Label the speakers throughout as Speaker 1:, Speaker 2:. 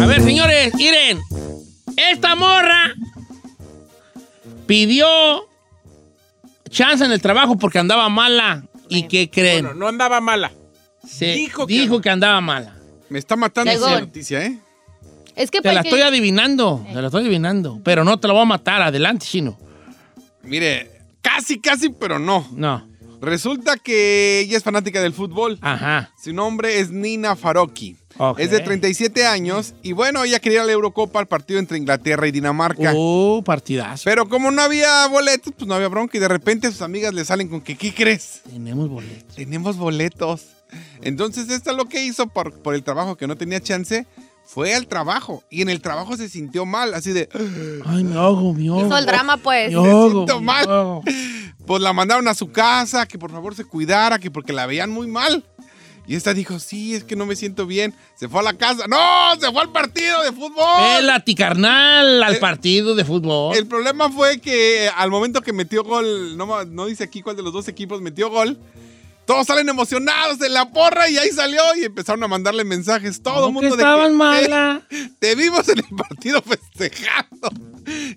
Speaker 1: A ver, señores, miren. Esta morra pidió chance en el trabajo porque andaba mala. ¿Y qué creen?
Speaker 2: Bueno, no andaba mala.
Speaker 1: Se
Speaker 2: dijo
Speaker 1: dijo,
Speaker 2: que
Speaker 1: que, andaba mala.
Speaker 3: Me está matando
Speaker 4: Según.
Speaker 3: esa noticia, ¿eh?
Speaker 4: Es que
Speaker 1: Te la estoy adivinando, te la estoy adivinando. Pero no te la voy a matar. Adelante, chino.
Speaker 3: Mire, casi, casi, pero no.
Speaker 1: No.
Speaker 3: Resulta que ella es fanática del fútbol.
Speaker 1: Ajá.
Speaker 3: Su nombre es Nina Faroki.
Speaker 1: Ok.
Speaker 3: Es de 37 años y bueno, ella quería la Eurocopa al partido entre Inglaterra y Dinamarca.
Speaker 1: Uh, partidazo.
Speaker 3: Pero como no había boletos, pues no había bronca y de repente sus amigas le salen con que, ¿qué crees?
Speaker 1: Tenemos boletos.
Speaker 3: Tenemos boletos. Entonces, esta lo que hizo por, por el trabajo que no tenía chance, fue al trabajo. Y en el trabajo se sintió mal, así de,
Speaker 1: Ay, me ahogo, me ahogo.
Speaker 4: Hizo el drama, pues.
Speaker 1: Me ahogo,
Speaker 3: siento
Speaker 1: me
Speaker 3: mal.
Speaker 1: ahogo.
Speaker 3: pues la mandaron a su casa, que por favor se cuidara, que porque la veían muy mal. Y esta dijo, sí, es que no me siento bien. Se fue a la casa. ¡No! Se fue al partido de fútbol.
Speaker 1: Pélate, carnal, al
Speaker 3: Eh,
Speaker 1: partido de fútbol.
Speaker 3: El problema fue que al momento que metió gol, no, no dice aquí cuál de los dos equipos metió gol, todos salen emocionados en la porra y ahí salió y empezaron a mandarle mensajes. Todo el
Speaker 1: ¿Cómo que
Speaker 3: mundo de que,
Speaker 1: mala.
Speaker 3: "Eh, te vimos en el partido festejando.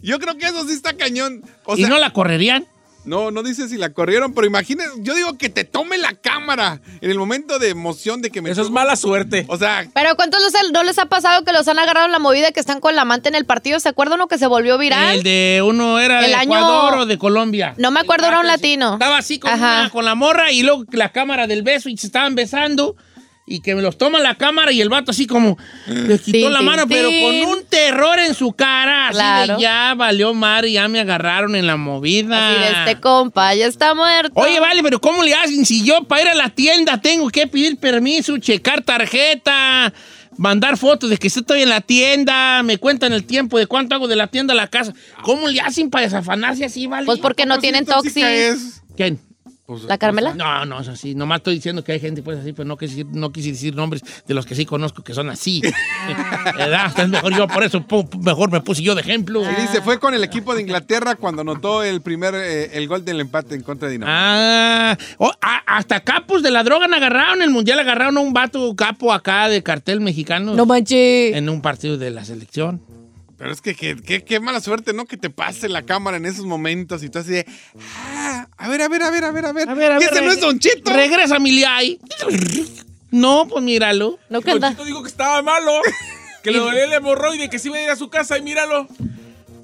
Speaker 3: Yo creo que eso sí está cañón. O
Speaker 1: ¿Y no la correrían?
Speaker 3: No, no dice si la corrieron, pero imagínense, yo digo que te tome la cámara en el momento de emoción de que me
Speaker 2: Eso es mala suerte.
Speaker 3: O sea,
Speaker 4: Pero ¿cuántos los- no les ha pasado que los han agarrado en la movida que están con la amante en el partido? ¿Se acuerdan uno que se volvió viral?
Speaker 1: El de uno era
Speaker 4: El
Speaker 1: de
Speaker 4: año-
Speaker 1: Ecuador o de Colombia.
Speaker 4: No me acuerdo, era un latino.
Speaker 1: Estaba así con, una- con la morra y luego la cámara del beso y se estaban besando. Y que me los toma la cámara y el vato así como le quitó
Speaker 4: Tin,
Speaker 1: la mano, pero con un terror en su cara. Así
Speaker 4: Claro.
Speaker 1: de ya valió mar y ya me agarraron en la movida.
Speaker 4: Así de este compa, ya está muerto.
Speaker 1: Oye, vale, pero ¿cómo le hacen si yo para ir a la tienda tengo que pedir permiso, checar tarjeta, mandar fotos de que estoy en la tienda, me cuentan el tiempo de cuánto hago de la tienda a la casa? ¿Cómo le hacen para desafanarse así, vale?
Speaker 4: Pues porque no tienen
Speaker 3: tóxica
Speaker 4: toxi.
Speaker 3: es.
Speaker 1: ¿Quién?
Speaker 3: Pues,
Speaker 4: ¿La Carmela?
Speaker 1: No, no, es así. Nomás estoy diciendo que hay gente pues así, pero no quise, decir- no quise decir nombres de los que sí conozco que son así. ¿Verdad? Es mejor yo, por eso mejor me puse yo de ejemplo.
Speaker 3: Y dice, fue con el equipo de Inglaterra cuando anotó el primer, eh, el gol del empate en contra de Dinamarca.
Speaker 1: Ah, oh, a- hasta capos de la droga han agarraron. En el mundial agarraron a un vato capo acá de cartel mexicano.
Speaker 4: No manches.
Speaker 1: en un partido de la selección.
Speaker 3: Pero es que qué mala suerte, ¿no? Que te pase la cámara en esos momentos y tú así de, ah, a ver, a ver, a ver, a ver, a ver.
Speaker 1: A ver, a
Speaker 3: ¿Que
Speaker 1: ver.
Speaker 3: ese no es Don Chito?
Speaker 1: Regresa, Miliay. No, pues míralo.
Speaker 4: No
Speaker 2: Don
Speaker 4: canta.
Speaker 2: Chito dijo que estaba malo. Que le dolía el hemorroide, que se iba a ir a su casa y míralo.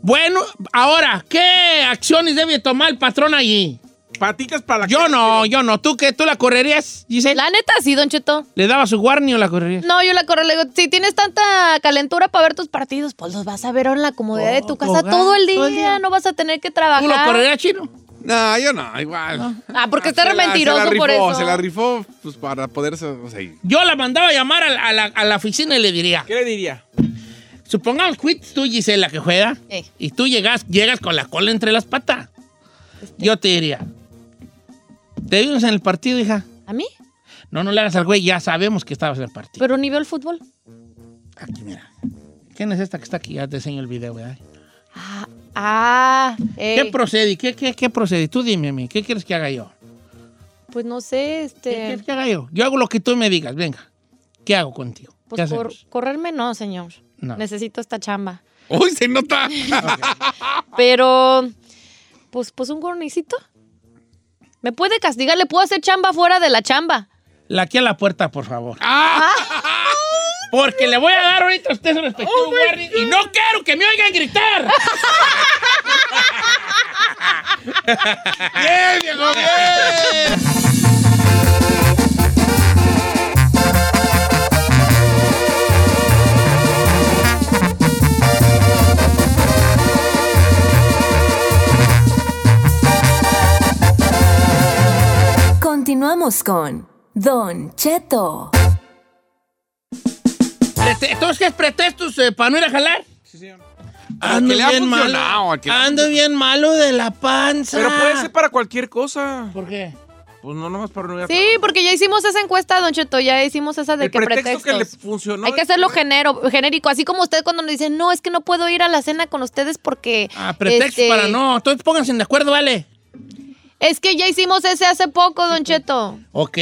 Speaker 1: Bueno, ahora, ¿qué acciones debe tomar el patrón allí?
Speaker 2: Paticas para la
Speaker 1: Yo no,
Speaker 2: pero-
Speaker 1: yo no. ¿Tú qué? ¿Tú la correrías, Giselle?
Speaker 4: La neta, sí, Don Cheto.
Speaker 1: ¿Le daba su warning o la correrías?
Speaker 4: No, yo la corro. Le digo, si tienes tanta calentura para ver tus partidos, pues los vas a ver ahora en la comodidad de tu
Speaker 1: Oh,
Speaker 4: casa
Speaker 1: hogar,
Speaker 4: todo el día.
Speaker 1: todo el día.
Speaker 4: No vas a tener que
Speaker 1: ¿Tú lo
Speaker 4: trabajar.
Speaker 1: correrías, chino?
Speaker 3: No, yo no, igual.
Speaker 4: Ah, porque está
Speaker 3: Se
Speaker 4: re
Speaker 3: la- se la
Speaker 4: mentiroso por eso.
Speaker 3: Se la rifó pues, para poderse... O sea,
Speaker 1: Yo la mandaba a llamar a, la- a la, a la oficina y le diría,
Speaker 2: ¿Qué le diría?
Speaker 1: supongamos que tú, Gisela, que juega,
Speaker 4: Eh.
Speaker 1: y tú llegas, llegas con la cola entre las patas. Yo te diría, ¿te vimos en el partido, hija?
Speaker 4: ¿A mí?
Speaker 1: No, no le hagas al güey, ya sabemos que estabas en el partido.
Speaker 4: Pero ni veo el fútbol.
Speaker 1: Aquí, mira. ¿Quién es esta que está aquí? Ya te enseño el video, ¿verdad?
Speaker 4: Ah, ah
Speaker 1: ¿Qué
Speaker 4: ey.
Speaker 1: procede? ¿Qué, qué, qué procede? Tú dime a mí, ¿qué quieres que haga yo?
Speaker 4: pues no sé,
Speaker 1: ¿Qué
Speaker 4: este...
Speaker 1: quieres que haga yo? Yo hago lo que tú me digas, venga. ¿Qué hago contigo? ¿Qué
Speaker 4: Pues
Speaker 1: hacemos?
Speaker 4: correrme no, señor.
Speaker 1: No.
Speaker 4: Necesito esta chamba.
Speaker 3: ¡Uy, se nota!
Speaker 4: Pero, pues, pues un gornicito. ¿Me puede castigar? ¿Le puedo hacer chamba fuera de la chamba?
Speaker 1: La aquí a la puerta, por favor.
Speaker 4: Ah.
Speaker 1: Porque le voy a dar ahorita a usted su respectivo warning y no quiero que me oigan gritar.
Speaker 3: ¡Bien, viejo, bien!
Speaker 5: Continuamos con Don Cheto.
Speaker 1: Entonces, ¿qué es pretextos eh, para no ir a jalar?
Speaker 2: Sí, señor.
Speaker 1: Ando bien malo. Ando bien malo de la panza.
Speaker 2: Pero puede ser para cualquier cosa.
Speaker 1: ¿Por qué?
Speaker 2: Pues no nomás para no ir a
Speaker 4: Sí, porque ya hicimos esa encuesta, Don Cheto. Ya hicimos esa de
Speaker 2: El
Speaker 4: que
Speaker 2: pretexto que le
Speaker 4: pretextos.
Speaker 2: funcionó.
Speaker 4: Hay que hacerlo genero, genérico. Así como usted cuando nos dice, no, es que no puedo ir a la cena con ustedes porque...
Speaker 1: Ah, pretextos
Speaker 4: este,
Speaker 1: para no. Entonces pónganse de acuerdo, vale.
Speaker 4: Es que ya hicimos ese hace poco, Don Cheto.
Speaker 1: Ok.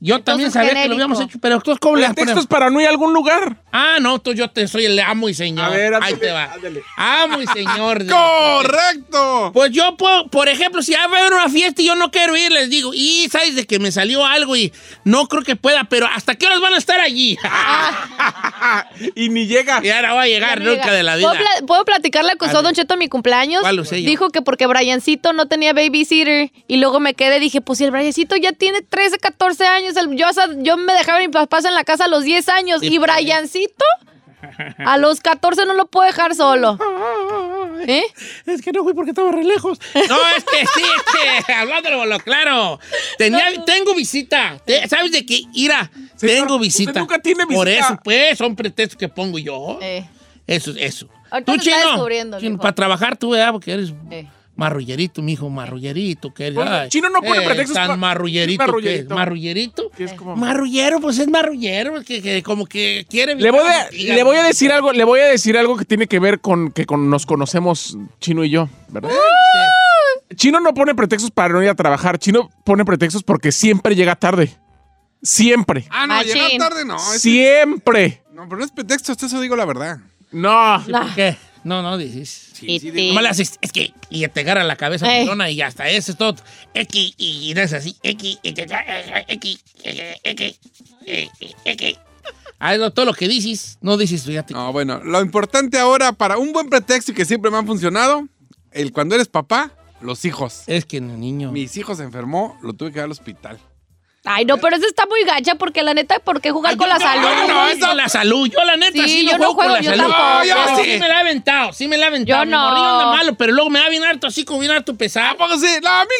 Speaker 1: Yo también sabía que lo habíamos hecho, pero entonces, ¿cómo le ponemos?
Speaker 2: para no ir a algún lugar.
Speaker 1: Ah, no, tú, yo te soy el amo y señor.
Speaker 2: A ver,
Speaker 1: Ahí
Speaker 2: ándale,
Speaker 1: te va.
Speaker 2: ándale.
Speaker 1: Amo y señor. de-
Speaker 3: ¡Correcto!
Speaker 1: Pues yo, puedo, por ejemplo, si va a haber una fiesta y yo no quiero ir, les digo, y sabes de que me salió algo y no creo que pueda, pero ¿hasta qué horas van a estar allí?
Speaker 2: y ni llega.
Speaker 1: y ahora va a llegar nunca de la vida.
Speaker 4: ¿Puedo, pla- puedo que usó
Speaker 1: Dale.
Speaker 4: Don Cheto en mi cumpleaños?
Speaker 1: ¿Cuál usé yo?
Speaker 4: Dijo que porque Briancito no tenía babysitter y luego me quedé dije, pues si el Briancito ya tiene 13, 14 años, el- yo, o sea, yo me dejaba a mi papá en la casa a los 10 años y
Speaker 1: pues.
Speaker 4: Briancito a los 14 no lo puedo dejar solo. ¿Eh?
Speaker 1: Es que no fui porque estaba re lejos. No, es que sí, es que hablándolo lo claro. Tenía, tengo visita. ¿Sabes de qué? Ira,
Speaker 2: Señor,
Speaker 1: tengo
Speaker 2: usted
Speaker 1: visita.
Speaker 2: nunca tiene
Speaker 1: Por
Speaker 2: visita.
Speaker 1: eso, pues, son pretextos que pongo yo.
Speaker 4: Eh,
Speaker 1: Eso, eso.
Speaker 4: Ahorita
Speaker 1: Tú, chino, chino, para trabajar tú, ¿verdad? Porque eres
Speaker 4: eh.
Speaker 1: Marrullerito, mijo, marrullerito. Que eres,
Speaker 2: Bueno,
Speaker 1: ay,
Speaker 2: chino no pone pretextos pa-
Speaker 1: Tan marrullerito.
Speaker 2: ¿Qué es
Speaker 1: que
Speaker 2: marrullerito?
Speaker 1: ¿Marrullerito?
Speaker 2: Que es como-
Speaker 1: Marrullero, pues es marrullero, que, que como que quiere...
Speaker 2: Le voy, a, le voy a decir algo, le voy a decir algo que tiene que ver con que con nos conocemos Chino y yo, ¿verdad? Chino no pone pretextos para no ir a trabajar. Chino pone pretextos porque siempre llega tarde. Siempre.
Speaker 3: Ah, no,
Speaker 4: Machín.
Speaker 3: llegar tarde no.
Speaker 2: Siempre.
Speaker 3: No, pero no es pretexto, hasta eso digo la verdad.
Speaker 2: No.
Speaker 1: ¿Por qué? No, no, dices.
Speaker 4: Y
Speaker 3: sí,
Speaker 4: ti-
Speaker 1: Nomás le haces, es que, y te agarra la cabeza pelona y ya está, eso es todo. X, y no es así, X, X, X, X. Ah, todo lo que dices, no dices, fíjate.
Speaker 3: No, bueno, lo importante ahora para un buen pretexto y que siempre me han funcionado, el cuando eres papá, los hijos.
Speaker 1: Es que el niño.
Speaker 3: Mis hijos se enfermó, lo tuve que ir al hospital.
Speaker 4: Ay, no, pero eso está muy gacha porque la neta, ¿por qué jugar
Speaker 1: Ay,
Speaker 4: con
Speaker 1: yo
Speaker 4: la
Speaker 1: no,
Speaker 4: salud?
Speaker 1: no juego con la salud. Yo, la neta,
Speaker 4: Sí,
Speaker 1: sí,
Speaker 4: yo
Speaker 1: no
Speaker 4: no
Speaker 1: juego con la
Speaker 4: yo
Speaker 1: salud.
Speaker 4: tampoco.
Speaker 1: Pero
Speaker 3: Yo
Speaker 1: sí
Speaker 3: sí.
Speaker 1: me la he aventado, sí me la he aventado.
Speaker 4: Yo
Speaker 1: Mi
Speaker 4: no.
Speaker 1: anda malo, pero luego me va bien harto, así como bien harto pesado.
Speaker 3: No, a mí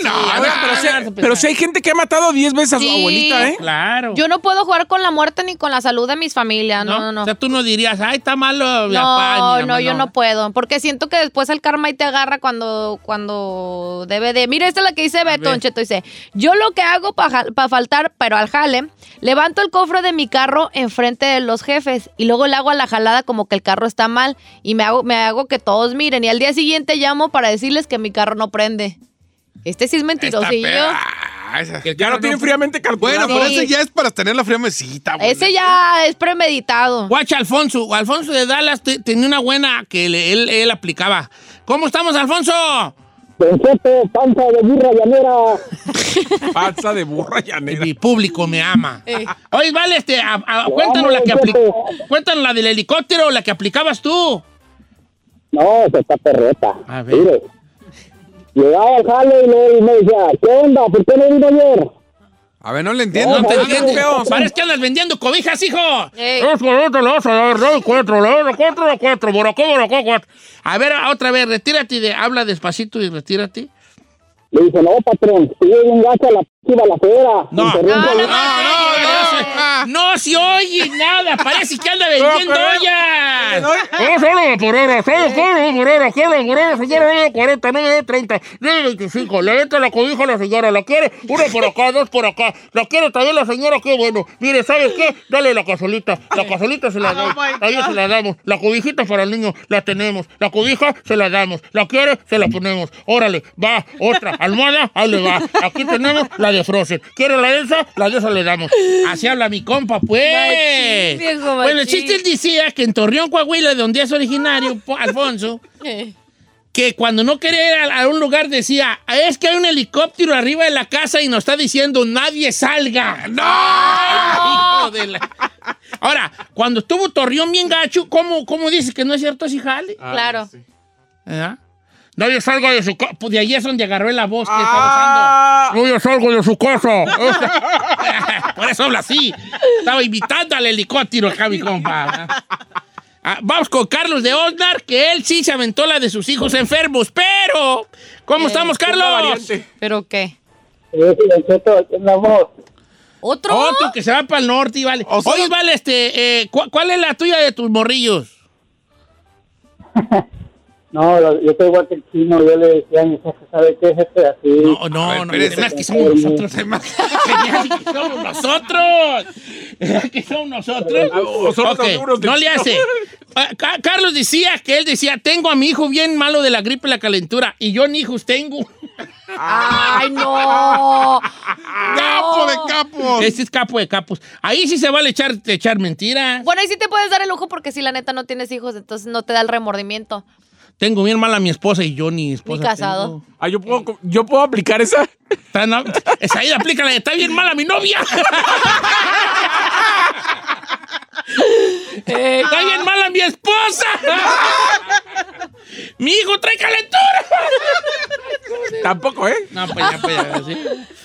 Speaker 3: no.
Speaker 1: Sí,
Speaker 3: a ver,
Speaker 2: Pero si,
Speaker 1: harto
Speaker 2: pero si hay gente que ha matado 10 veces a su
Speaker 4: Sí.
Speaker 2: abuelita, ¿eh?
Speaker 1: Claro.
Speaker 4: Yo no puedo jugar con la muerte ni con la salud de mis familias. No, no, no.
Speaker 1: O sea, tú no dirías, ay, está malo mi
Speaker 4: No,
Speaker 1: papá, mi
Speaker 4: no,
Speaker 1: mamá",
Speaker 4: yo no puedo. Porque siento que después el karma ahí te agarra cuando, cuando debe de. Mira, esta es la que dice Beto, Cheto. Dice: Yo lo que hago para faltar, pero al jale, levanto el cofre de mi carro enfrente de los jefes y luego le hago a la jalada como que el carro está mal y me hago, me hago que todos miren. Y al día siguiente llamo para decirles que mi carro no prende. Este sí es mentirosillo.
Speaker 1: Que el carro no-
Speaker 2: fríamente calculado.
Speaker 3: Bueno, pero ese ya es para tener la fría mesita, güey.
Speaker 4: Ese ya es premeditado.
Speaker 1: Guacha Alfonso. Alfonso de Dallas te- tenía una buena que él, él aplicaba. ¿Cómo estamos, Alfonso?
Speaker 6: Don Cheto, panza de burra llanera.
Speaker 2: Panza de burra llanera.
Speaker 1: Mi público me ama.
Speaker 4: Eh.
Speaker 1: Oye, vale, este, a- a- cuéntanos la que cuéntanos la del helicóptero, la que aplicabas tú.
Speaker 6: No, se está perreta.
Speaker 1: A ver.
Speaker 6: Mire. Llegaba al jale y le- y me decía, ¿qué onda? ¿Por qué no vino ayer?
Speaker 3: A ver, no le entiendo.
Speaker 1: No te
Speaker 6: no,
Speaker 2: no.
Speaker 1: Parece que andas vendiendo cobijas, hijo. A dar doy cuatro, le das cuatro, cuatro, borocó, borocó, cuatro. A ver, otra vez, retírate, de, habla despacito y retírate.
Speaker 6: Le dice, no, patrón, sigue bien gacha la chiva la fera.
Speaker 1: No.
Speaker 4: No, no,
Speaker 1: no, se oye nada, parece que anda vendiendo
Speaker 2: pero-
Speaker 1: ollas.
Speaker 2: No,
Speaker 1: solo por hora, solo por hora, quiero por hora, señora, 9.40, 9.30, 9.25. Le entra la cobija a la señora, la quiere, uno por acá, dos por acá. La quiere también la señora, qué bueno. Mire, ¿sabes qué? Dale la casolita, la casolita se la damos, ahí se la damos. La cobijita para el niño, la tenemos. La cobija se la damos. La quiere, se la ponemos. Órale, va, otra, almohada, ahí le va. Aquí tenemos la de Frozen. ¿Quiere la de esa? La de esa le damos. Así habla mi compa, pues.
Speaker 4: Machín, viejo
Speaker 1: Bueno, el chiste él decía que en Torreón, Coahuila, de donde es originario, po- Alfonso,
Speaker 4: Eh.
Speaker 1: que cuando no quería ir a, a un lugar decía, es que hay un helicóptero arriba de la casa y nos está diciendo, nadie salga. ¡No! Hijo de la- Ahora, cuando estuvo Torreón bien gacho, ¿cómo, cómo dices que no es cierto ese jale?
Speaker 4: Claro.
Speaker 1: ¿Verdad? Nadie salga de su casa. Pues de ahí es donde agarró la voz que
Speaker 2: Ah.
Speaker 1: estaba usando. Nadie salga de su casa. Por eso habla así. Estaba invitando al helicóptero acá, mi compa. Ah, vamos con Carlos de Osnar, que él sí se aventó la de sus hijos enfermos. Pero, ¿cómo
Speaker 4: Eh,
Speaker 1: estamos, Carlos?
Speaker 4: ¿Pero qué? ¿Otro?
Speaker 1: Otro que se va para el norte y vale.
Speaker 3: O sea-
Speaker 1: Oye, vale, este, eh, ¿cu- ¿cuál es la tuya de tus morrillos?
Speaker 6: No, yo soy igual que el chino, yo le decía a mi jefe, ¿sabe qué, jefe? Así.
Speaker 1: No, no,
Speaker 3: ver,
Speaker 1: no. Además que somos nosotros. Además que somos nosotros. ¿Verdad que somos nosotros.
Speaker 2: O somos
Speaker 1: no le hace. Ah, Ca- Carlos decía que él decía, tengo a mi hijo bien malo de la gripe y la calentura. Y yo ni hijos tengo.
Speaker 4: ¡Ay, no!
Speaker 3: ¡Capo de capos!
Speaker 1: Este es capo de capos. Ahí sí se vale echar, echar mentiras.
Speaker 4: Bueno, ahí sí te puedes dar el lujo porque si la neta no tienes hijos, entonces no te da el remordimiento.
Speaker 1: Tengo bien mal a mi esposa y yo ni esposa.
Speaker 4: Ni casado.
Speaker 1: tengo.
Speaker 2: Ah, ¿yo puedo, yo puedo aplicar esa.
Speaker 1: Está, no, esa ahí aplícala, está bien mal a mi novia. está bien mal a mi esposa. mi hijo trae calentura.
Speaker 2: Tampoco, ¿eh?
Speaker 1: No, pues ya, pues ya, sí.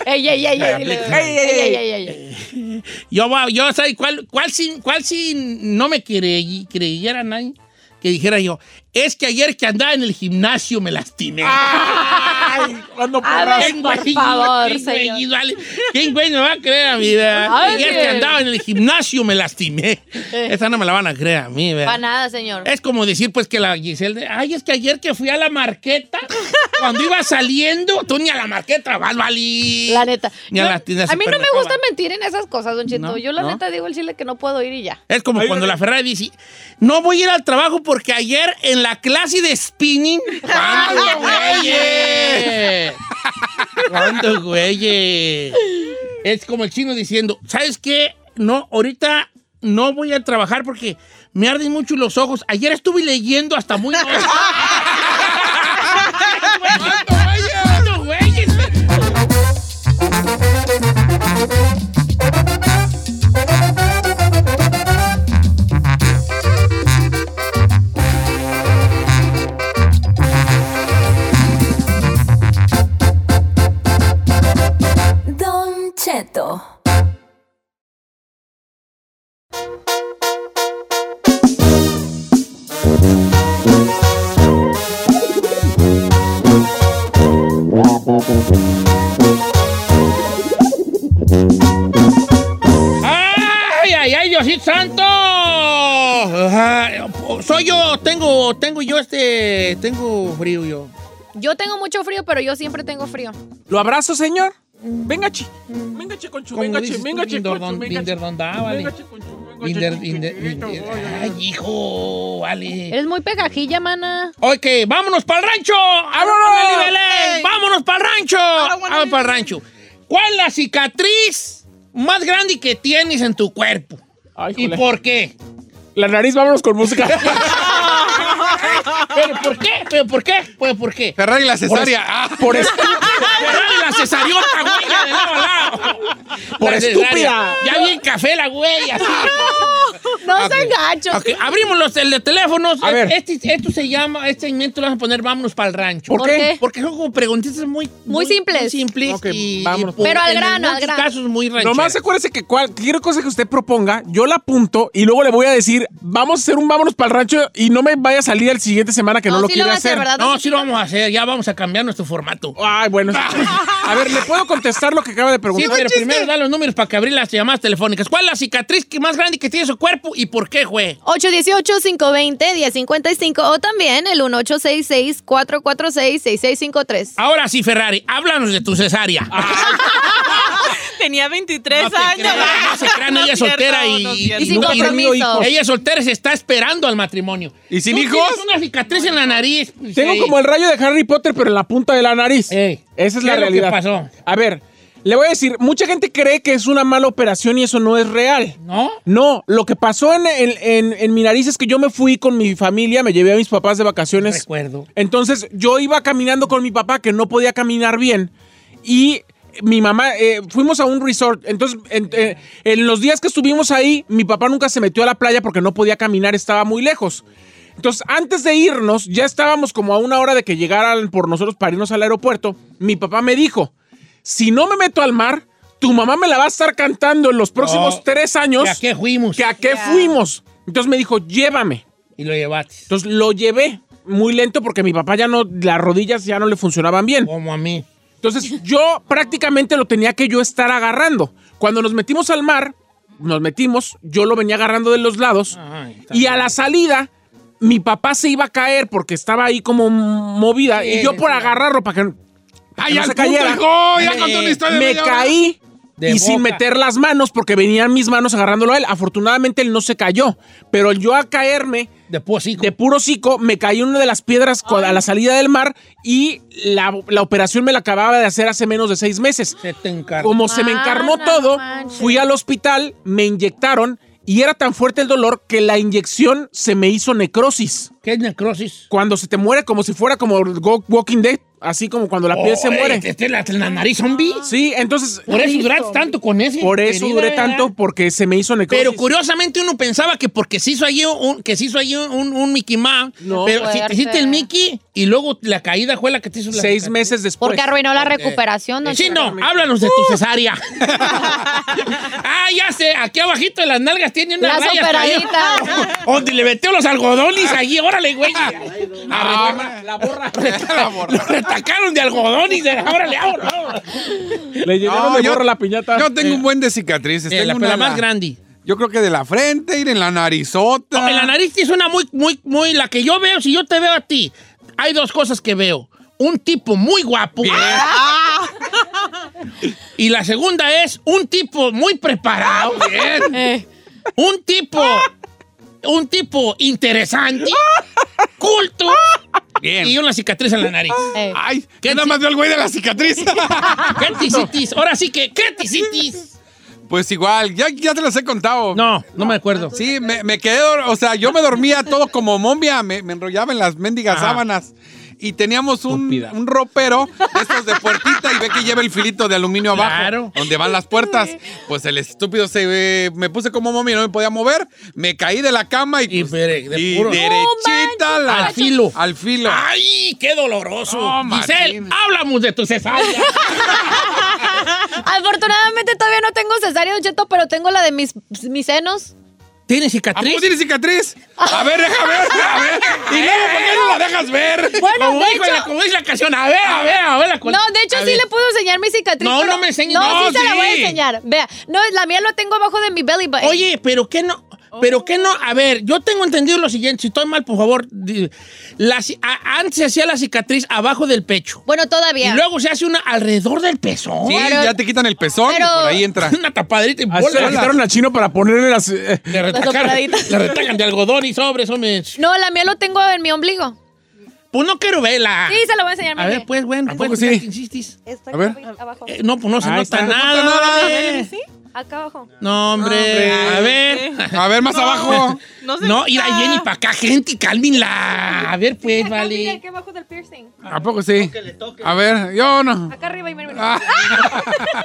Speaker 4: ¡Ey, ey, ey, ey! ey, ey, ey, ey, ey, ey.
Speaker 1: Yo, yo ¿sabes cuál, cuál, si, cuál si no me creyera nadie? Que dijera yo, es que ayer que andaba en el gimnasio me lastimé.
Speaker 2: Ay, cuando
Speaker 4: A ver,
Speaker 1: ¿Quién,
Speaker 4: por
Speaker 1: güey?
Speaker 4: favor,
Speaker 1: ¿Quién, güey?
Speaker 4: señor.
Speaker 1: Vale. ¿Quién güey me va a creer a mí? Ayer que andaba en el gimnasio me lastimé. Esa no me la van a creer a mí, ¿verdad?
Speaker 4: Para nada, señor.
Speaker 1: Es como decir, pues, que la Giselle, ay, es que ayer que fui a la marqueta, cuando iba saliendo, tú ni a la marqueta vas, Vali.
Speaker 4: La neta.
Speaker 1: Ni a
Speaker 4: Yo-
Speaker 1: la tienda
Speaker 4: a mí no me gusta mentir en esas cosas, Don Cheto.
Speaker 1: No,
Speaker 4: Yo la
Speaker 1: no.
Speaker 4: neta digo el chile que no puedo ir y ya.
Speaker 1: Es como
Speaker 2: Ay,
Speaker 1: cuando la Ferrari dice, no voy a ir al trabajo porque ayer en la clase de spinning... ¡Cuántos güeyes! ¡Cuántos güeyes! Es como el chino diciendo, ¿sabes qué? No, ahorita no voy a trabajar porque me arden mucho los ojos. Ayer estuve leyendo hasta muy... tengo frío yo.
Speaker 4: Yo tengo mucho frío, pero yo siempre tengo frío.
Speaker 2: ¿Lo abrazo, señor? Venga, chi. Venga, che, conchu.
Speaker 1: ¿Cómo
Speaker 2: Venga,
Speaker 1: tú,
Speaker 2: Venga,
Speaker 1: Binder,
Speaker 2: conchu. Venga,
Speaker 1: binder.
Speaker 2: Ay,
Speaker 1: hijo, vale.
Speaker 4: Eres muy pegajilla, mana.
Speaker 1: Ok, vámonos para el rancho. ¡Vámonos! ¡Vámonos para el rancho! Vámonos para el rancho. ¿Cuál es la cicatriz más grande que tienes en tu cuerpo?
Speaker 2: Ay,
Speaker 1: ¿Y por qué?
Speaker 2: La nariz, vámonos con música.
Speaker 1: ¿Pero por qué? ¿Pero por qué? ¿Pero por qué?
Speaker 3: Ferrari la cesárea. Ah,
Speaker 2: Por esto.
Speaker 1: La cesariota, güey, de lado a lado.
Speaker 2: Por
Speaker 1: La
Speaker 2: estúpida.
Speaker 1: cesárea. Ya bien café la güey, así.
Speaker 4: No
Speaker 1: Ok.
Speaker 4: se gacho.
Speaker 1: Ok, abrimos los el de teléfonos.
Speaker 2: A ver.
Speaker 1: Este, esto se llama, este segmento lo vamos a poner Vámonos para el rancho.
Speaker 2: ¿Por
Speaker 4: ¿Por
Speaker 2: qué?
Speaker 1: Porque son como preguntitas muy...
Speaker 4: Muy simples.
Speaker 1: Muy simples
Speaker 2: Ok,
Speaker 1: y,
Speaker 2: vámonos.
Speaker 1: y por-
Speaker 4: Pero al
Speaker 1: en
Speaker 4: grano, al grano.
Speaker 1: casos muy rancheras.
Speaker 2: Nomás acuérdese que cualquier cosa que usted proponga, yo la apunto y luego le voy a decir, vamos a hacer un vámonos para el rancho y no me vaya a salir el siguiente semana que no, lo
Speaker 4: sí
Speaker 2: quiere
Speaker 4: va a hacer,
Speaker 2: hacer.
Speaker 1: No, sí lo vamos a hacer. Ya vamos a cambiar nuestro formato.
Speaker 2: Ay, bueno. A ver, ¿le puedo contestar lo que acaba de
Speaker 1: Sí,
Speaker 2: preguntar?
Speaker 1: pero primero da los números para que abrir las llamadas telefónicas. ¿Cuál es la cicatriz que más grande que tiene su cuerpo y por qué, güey?
Speaker 4: 818-520-1055 o también el 1866-446-6653.
Speaker 1: Ahora sí, Ferrari, háblanos de tu cesárea.
Speaker 7: Tenía 23
Speaker 1: No te
Speaker 7: años.
Speaker 1: no se crean, ella es soltera y,
Speaker 7: no
Speaker 1: y-
Speaker 4: sin
Speaker 1: no-
Speaker 4: compromiso.
Speaker 1: Ella es soltera y se está esperando al matrimonio.
Speaker 3: ¿Y sin
Speaker 1: Tú
Speaker 3: hijos?
Speaker 1: una cicatriz en la nariz.
Speaker 2: Tengo
Speaker 1: Sí.
Speaker 2: como el rayo de Harry Potter, pero en la punta de la nariz.
Speaker 1: Ey,
Speaker 2: Esa es
Speaker 1: ¿qué
Speaker 2: la realidad.
Speaker 1: pasó?
Speaker 2: A ver, le voy a decir, mucha gente cree que es una mala operación y eso no es real.
Speaker 1: ¿No?
Speaker 2: No, lo que pasó en, en- en- en mi nariz es que yo me fui con mi familia, me llevé a mis papás de vacaciones.
Speaker 1: Recuerdo.
Speaker 2: Entonces yo iba caminando con mi papá que no podía caminar bien y mi mamá, eh, fuimos a un resort. Entonces en, eh, en los días que estuvimos ahí, mi papá nunca se metió a la playa porque no podía caminar, estaba muy lejos. Entonces antes de irnos, ya estábamos como a una hora de que llegaran por nosotros para irnos al aeropuerto. Mi papá me dijo, si no me meto al mar, tu mamá me la va a estar cantando en los próximos
Speaker 1: No.
Speaker 2: tres años.
Speaker 1: ¿Que ¿A qué fuimos?
Speaker 2: ¿Que a qué fuimos? Entonces me dijo, llévame.
Speaker 1: Y lo llevaste.
Speaker 2: Entonces lo llevé muy lento porque mi papá ya no, las rodillas ya no le funcionaban bien.
Speaker 1: Como a mí.
Speaker 2: Entonces yo prácticamente lo tenía que yo estar agarrando. Cuando nos metimos al mar, nos metimos, yo lo venía agarrando de los lados
Speaker 1: Ay,
Speaker 2: y a la salida mi papá se iba a caer porque estaba ahí como movida
Speaker 1: Sí,
Speaker 2: y yo por agarrarlo para que, para que
Speaker 3: ¡Ay,
Speaker 2: no se cayera,
Speaker 3: hijo! Ya
Speaker 1: Me-
Speaker 3: contó una historia de
Speaker 2: me caí y sin meter las manos porque venían mis manos agarrándolo a él. Afortunadamente él no se cayó, pero yo a caerme
Speaker 1: De pocico.
Speaker 2: de puro hocico me caí en una de las piedras a la salida del mar y la, la operación me la acababa de hacer hace menos de seis meses.
Speaker 1: Se te encargó.
Speaker 2: Como se me
Speaker 4: Ah,
Speaker 2: encarnó
Speaker 4: no
Speaker 2: todo,
Speaker 4: manches.
Speaker 2: fui al hospital, me inyectaron y era tan fuerte el dolor que la inyección se me hizo necrosis.
Speaker 1: ¿Qué es necrosis?
Speaker 2: Cuando se te muere como si fuera como Walking Dead, así como cuando la piel se muere.
Speaker 1: ¿Este es la, la nariz zombie?
Speaker 2: Sí, entonces
Speaker 1: Por eso duraste tanto con ese.
Speaker 2: por eso duré
Speaker 1: ¿verdad?
Speaker 2: tanto porque se me hizo necrosis.
Speaker 1: Pero curiosamente uno pensaba que porque se hizo allí un, que se hizo allí un, un Mickey Mouse,
Speaker 2: No.
Speaker 1: pero si te hiciste el Mickey y luego la caída fue la que te hizo la
Speaker 2: seis meses después.
Speaker 4: Porque arruinó la recuperación, don
Speaker 1: Sí, no, háblanos de tu cesárea. ah, ya sé, aquí abajito de las nalgas tiene una
Speaker 4: Las
Speaker 1: raya
Speaker 4: operaditas.
Speaker 1: Donde le metió los algodones allí, órale, güey.
Speaker 3: Ah,
Speaker 2: la borra.
Speaker 3: La borra.
Speaker 1: Lo retacaron de algodones, de- órale, ahora.
Speaker 2: Le llenaron
Speaker 3: No,
Speaker 2: de borra la piñata.
Speaker 3: Yo tengo un buen de cicatrices.
Speaker 1: Eh,
Speaker 3: tengo
Speaker 1: la,
Speaker 3: una
Speaker 1: la
Speaker 3: en
Speaker 1: más grande.
Speaker 3: Yo creo que de la frente y en la narizota.
Speaker 1: No, en la nariz es una muy, muy, muy. La que yo veo, si yo te veo a ti, hay dos cosas que veo. Un tipo muy guapo. Y la segunda es un tipo muy preparado.
Speaker 4: Eh,
Speaker 1: Un tipo. Un tipo interesante. culto.
Speaker 3: Bien.
Speaker 1: Y una cicatriz en la nariz.
Speaker 4: eh.
Speaker 3: Ay,
Speaker 1: ¿Qué
Speaker 3: ¿qué nada más vio el güey de la cicatriz?
Speaker 1: ¿Qué? Ahora sí que, ¿qué?
Speaker 3: Pues igual, ya, ya te los he contado.
Speaker 1: No, no me acuerdo.
Speaker 3: Sí, me, me quedé, o sea, yo me dormía todo como momia, me, me enrollaba en las mendigas
Speaker 1: Ajá.
Speaker 3: sábanas. Y teníamos un, un ropero de estos de puertita y ve que lleva el filito de aluminio abajo,
Speaker 1: Claro.
Speaker 3: donde van las puertas. Pues el estúpido se eh, me puse como momia, no me podía mover, me caí de la cama y,
Speaker 1: Y
Speaker 3: pues,
Speaker 1: de-
Speaker 3: y
Speaker 1: puro-
Speaker 3: derechita la-
Speaker 1: Al filo.
Speaker 3: Al filo.
Speaker 1: ¡Ay, qué doloroso!
Speaker 3: No,
Speaker 1: Giselle, hablamos de tu cesárea.
Speaker 4: Afortunadamente todavía no tengo cesárea, Don Cheto, pero tengo la de mis, mis senos.
Speaker 1: ¿Tienes
Speaker 3: ¿A
Speaker 1: cicatriz?
Speaker 3: poco tiene cicatriz? A ver, deja ver, a ver. Y luego, ¿por qué no la dejas ver?
Speaker 4: Bueno,
Speaker 1: como,
Speaker 4: de
Speaker 1: dijo
Speaker 4: hecho-
Speaker 1: la, como dice la canción, a ver, a ver, a ver la
Speaker 4: No, de hecho
Speaker 1: a
Speaker 4: sí
Speaker 1: ver.
Speaker 4: le puedo enseñar mi cicatriz.
Speaker 1: No,
Speaker 4: pero-
Speaker 1: no me enseñes.
Speaker 4: No,
Speaker 1: No,
Speaker 4: sí se la voy a
Speaker 1: sí.
Speaker 4: enseñar. Vea, no, la mía lo tengo abajo de mi belly button.
Speaker 1: Oye, pero qué no, pero qué no, a ver, yo tengo entendido lo siguiente, si estoy mal, por favor, la a- antes se hacía la cicatriz abajo del pecho.
Speaker 4: Bueno, todavía.
Speaker 1: Y luego se hace una alrededor del pezón.
Speaker 3: Sí, ya te quitan el pezón
Speaker 4: Pero-
Speaker 3: y por ahí entra.
Speaker 1: Una tapadrita y
Speaker 2: la
Speaker 1: bola.
Speaker 2: quitaron al chino para ponerle las... eh,
Speaker 1: Le retacan,
Speaker 4: operaditas.
Speaker 1: le retacan de algodón y sobres, hombre.
Speaker 4: No, la mía lo tengo en mi ombligo.
Speaker 1: Pues no quiero verla.
Speaker 4: Sí, se la voy a enseñar.
Speaker 1: A ver, pues, bueno,
Speaker 3: ¿A
Speaker 1: pues,
Speaker 3: sí?
Speaker 1: que.
Speaker 4: Está
Speaker 3: A ver.
Speaker 4: abajo.
Speaker 1: Eh, no, pues no se
Speaker 2: Ahí
Speaker 1: nota
Speaker 2: está.
Speaker 1: nada.
Speaker 3: No nota nada.
Speaker 4: Acá abajo.
Speaker 1: No, hombre. A ver.
Speaker 3: A ver, más abajo.
Speaker 7: No se
Speaker 1: No, ir a. Jenny para acá, gente, cálmenla. A ver, pues,
Speaker 4: Acá, mira,
Speaker 1: vale.
Speaker 4: aquí abajo del piercing.
Speaker 3: ¿A poco sí? A ver, yo no.
Speaker 4: Acá arriba y mira, mira.
Speaker 3: Ah,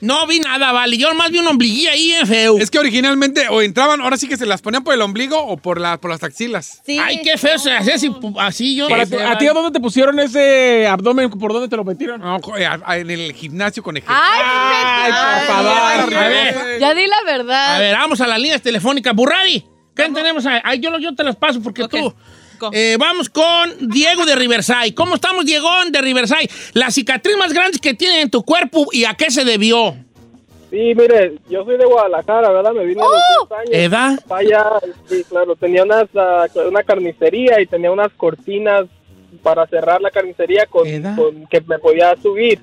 Speaker 1: No vi nada, vale. Yo más vi un ombliguillo ahí en feo.
Speaker 3: es que originalmente o entraban, ahora sí que se las ponían por el ombligo o por, la, por las axilas.
Speaker 4: Sí.
Speaker 1: Ay, qué feo se hace así, así yo.
Speaker 2: para ¿A ti a dónde te pusieron ese abdomen? ¿Por dónde te lo metieron?
Speaker 3: No, co- eh, a- a- en el gimnasio con ejercicio.
Speaker 4: Ay,
Speaker 2: Ay, por favor.
Speaker 1: A ver.
Speaker 4: Ya di la verdad.
Speaker 1: A ver, vamos a las líneas telefónicas. Burrari, ¿qué tenemos ahí? Ay, yo, yo te las paso porque tú.
Speaker 7: Go.
Speaker 1: Eh, vamos con Diego de Riverside. ¿Cómo estamos, Diego de Riverside? La cicatriz más grande que tiene en tu cuerpo y a qué se debió.
Speaker 6: Sí, mire, yo soy de Guadalajara, ¿verdad? Me vine a los 10 años.
Speaker 1: ¿Edad?
Speaker 6: para allá, sí, claro, tenía unas, ah, una carnicería y tenía unas cortinas para cerrar la carnicería con que me podía subir.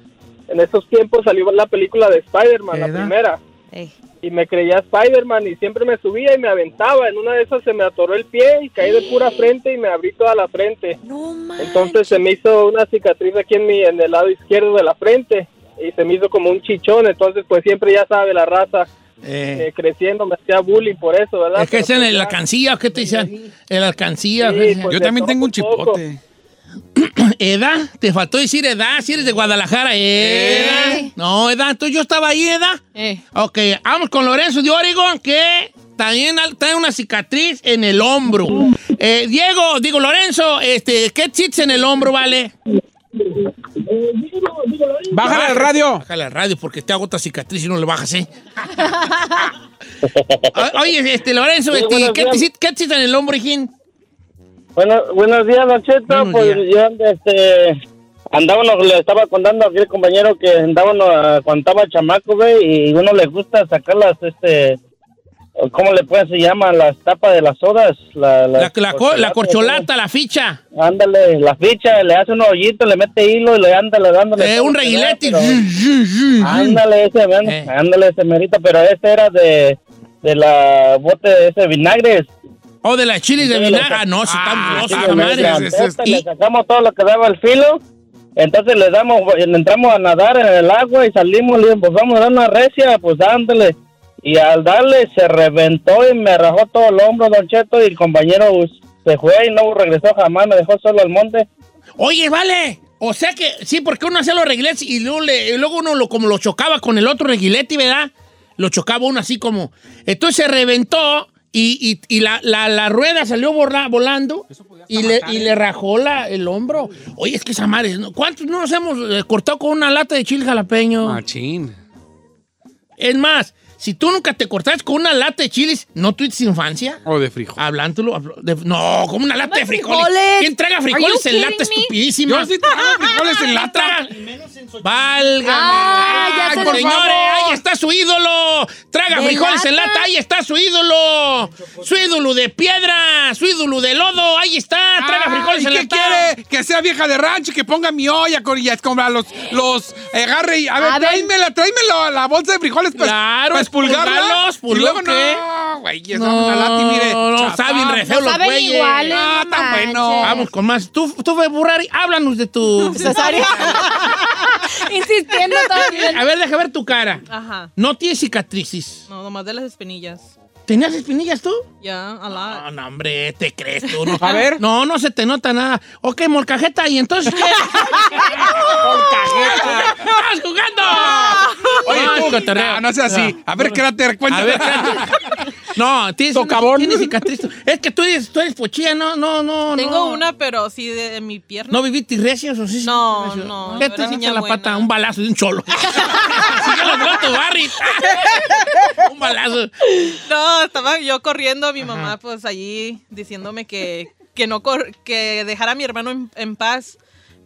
Speaker 6: En esos tiempos salió la película de Spider-Man, la primera,
Speaker 4: Ey.
Speaker 6: y me creía Spider-Man y siempre me subía y me aventaba. En una de esas se me atoró el pie y caí de pura frente y me abrí toda la frente.
Speaker 4: No.
Speaker 6: Entonces se me hizo una cicatriz aquí en, mi, en el lado izquierdo de la frente y se me hizo como un chichón. Entonces, pues siempre ya sabe la raza
Speaker 1: Eh,
Speaker 6: eh, creciendo, me hacía bullying por eso, ¿verdad?
Speaker 1: es que es en
Speaker 6: pues,
Speaker 1: la alcancía, ¿o qué te dicen? En la alcancía.
Speaker 6: Pues,
Speaker 3: Yo también tengo un
Speaker 6: un poco.
Speaker 1: ¿Edad? Te faltó decir edad, si eres de Guadalajara. ¿Edad?
Speaker 4: Eh.
Speaker 1: No, edad. Entonces yo estaba ahí, edad.
Speaker 4: Eh.
Speaker 1: Ok, vamos con Lorenzo de Oregon, que también trae una cicatriz en el hombro. Eh, Diego, digo Lorenzo, este, ¿qué chits en el hombro, vale?
Speaker 2: Bájale al radio.
Speaker 1: Bájale al radio porque te hago otra cicatriz y no le bajas, ¿eh? Oye, este, Lorenzo,
Speaker 6: Sí,
Speaker 1: este,
Speaker 6: buenos
Speaker 1: ¿qué,
Speaker 6: días.
Speaker 1: te, ¿qué chits en el hombro, hijín?
Speaker 6: Bueno, buenos días, Don Cheto.
Speaker 1: Buenos
Speaker 6: Pues
Speaker 1: días.
Speaker 6: yo este, andábamos, le estaba contando a aquel compañero que andábamos cuando estaba chamaco, güey, y uno le gusta sacar las, este,
Speaker 8: ¿cómo le pueden se llama? Las tapas de las sodas. La,
Speaker 1: La, la, co- la corcholata, la ficha.
Speaker 8: Ándale, la ficha, le hace un hoyito, le mete hilo y le ándale dándole.
Speaker 1: Eh, un reguilete.
Speaker 8: Ándale, ese,
Speaker 1: Eh.
Speaker 8: ándale, ese merito, pero este era de, de la bote de ese vinagre.
Speaker 1: O de las chiles de vinagre. Ah, no, si
Speaker 3: Ah,
Speaker 1: están golosos,
Speaker 3: le-
Speaker 8: sacamos todo lo que daba el filo, entonces le damos, entramos a nadar en el agua y salimos, le pues vamos a dar una recia, pues ándale. Y al darle se reventó y me rajó todo el hombro, Don Cheto, y el compañero se fue y no regresó jamás, me dejó solo al monte.
Speaker 1: Oye, vale. O sea que, sí, porque uno hacía los reguiletes y luego, le- y luego uno lo, como lo chocaba con el otro reguilete, ¿verdad? Lo chocaba uno así como. Entonces se reventó y, y- y la, la- la rueda salió volando y le, y le rajó la, el hombro. Oye, es que esa madre. ¿cuántos no nos hemos eh, cortado con una lata de chile jalapeño?
Speaker 3: Machín.
Speaker 1: Es más, si tú nunca te cortaste con una lata de chiles, ¿no tuviste infancia?
Speaker 3: O de frijol.
Speaker 1: Hablándolo. de- no, como una lata de frijoles.
Speaker 4: frijoles.
Speaker 1: ¿Quién traga frijoles en lata
Speaker 4: me?
Speaker 1: estupidísima?
Speaker 3: Yo sí frijoles en lata.
Speaker 1: Válgame.
Speaker 4: Ah, ya
Speaker 1: Ay,
Speaker 3: por
Speaker 1: señores,
Speaker 3: favor.
Speaker 1: ahí está su ídolo. Traga
Speaker 4: ¿De
Speaker 1: frijoles en
Speaker 4: lata?
Speaker 1: ahí está su ídolo. Su ídolo de piedra, su ídolo de lodo, ahí está. Traga frijoles
Speaker 3: ¿Y
Speaker 1: en
Speaker 3: qué
Speaker 1: lata.
Speaker 3: quiere? Que sea vieja de rancho, que ponga mi olla con y los, los agarre y a ver,
Speaker 4: A ver.
Speaker 3: tráemela, tráemela la bolsa de frijoles para
Speaker 1: Claro,
Speaker 3: expulgarlos.
Speaker 1: expulgarlos, ¿por
Speaker 3: y luego
Speaker 1: qué?
Speaker 3: no, güey, y esa una mire.
Speaker 1: No, saben re feo los güeyes.
Speaker 4: iguales,
Speaker 3: Ah,
Speaker 4: no
Speaker 3: tan bueno.
Speaker 1: Vamos con más. Tú, tú Burrari, háblanos de tu...
Speaker 4: Cesárea. Insistiendo todavía.
Speaker 1: A ver, deja ver tu cara.
Speaker 7: Ajá.
Speaker 1: No tienes cicatrices.
Speaker 7: No, nomás de las espinillas.
Speaker 1: ¿Tenías espinillas tú?
Speaker 7: Ya, a la...
Speaker 1: No, no, hombre, te crees tú. No.
Speaker 2: A ver.
Speaker 1: No, no se te nota nada. Ok, molcajeta, ¿y entonces qué? molcajeta. ¡Estás jugando!
Speaker 3: Oye, tú, no, no sea así. A ver, quédate, cuéntame.
Speaker 1: A ver. No, tienes, una, tienes cicatriz. Es que tú eres, tú eres pochilla, no, no, no.
Speaker 7: Tengo
Speaker 1: no.
Speaker 7: una, pero sí de, mi pierna.
Speaker 1: ¿No viviste recios o sí?
Speaker 7: No,
Speaker 1: recios?
Speaker 7: no,
Speaker 1: ¿Qué
Speaker 7: era
Speaker 1: te hiciste
Speaker 7: niña
Speaker 1: la
Speaker 7: buena.
Speaker 1: pata? Un balazo de un cholo. Así que lo tu Barry. un balazo.
Speaker 7: No, estaba yo corriendo, mi mamá pues allí diciéndome que, que no cor- que dejara a mi hermano en, en paz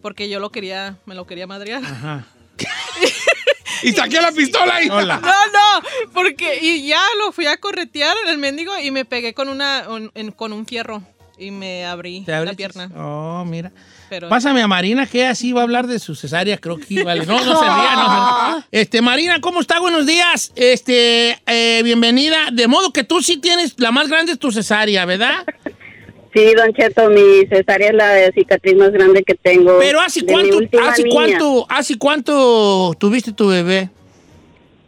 Speaker 7: porque yo lo quería, me lo quería madrear.
Speaker 1: Ajá.
Speaker 3: Y saqué la pistola y.
Speaker 1: Hola.
Speaker 7: No, no, porque y ya lo fui a corretear en el mendigo y me pegué con una un- en- con un fierro y me abrí
Speaker 1: ¿Te
Speaker 7: la pierna.
Speaker 1: Oh, mira.
Speaker 7: Pero
Speaker 1: Pásame a Marina, que así va a hablar de su cesárea, creo que vale. No, no se ría, no. Este, Marina, ¿cómo está? Buenos días. Este, eh, bienvenida. De modo que tú sí tienes, la más grande es tu cesárea, ¿verdad?
Speaker 9: Sí, Don Cheto, mi cesárea es la cicatriz más grande que tengo.
Speaker 1: Pero ¿hace cuánto, hace
Speaker 9: niña.
Speaker 1: cuánto, hace cuánto tuviste tu bebé?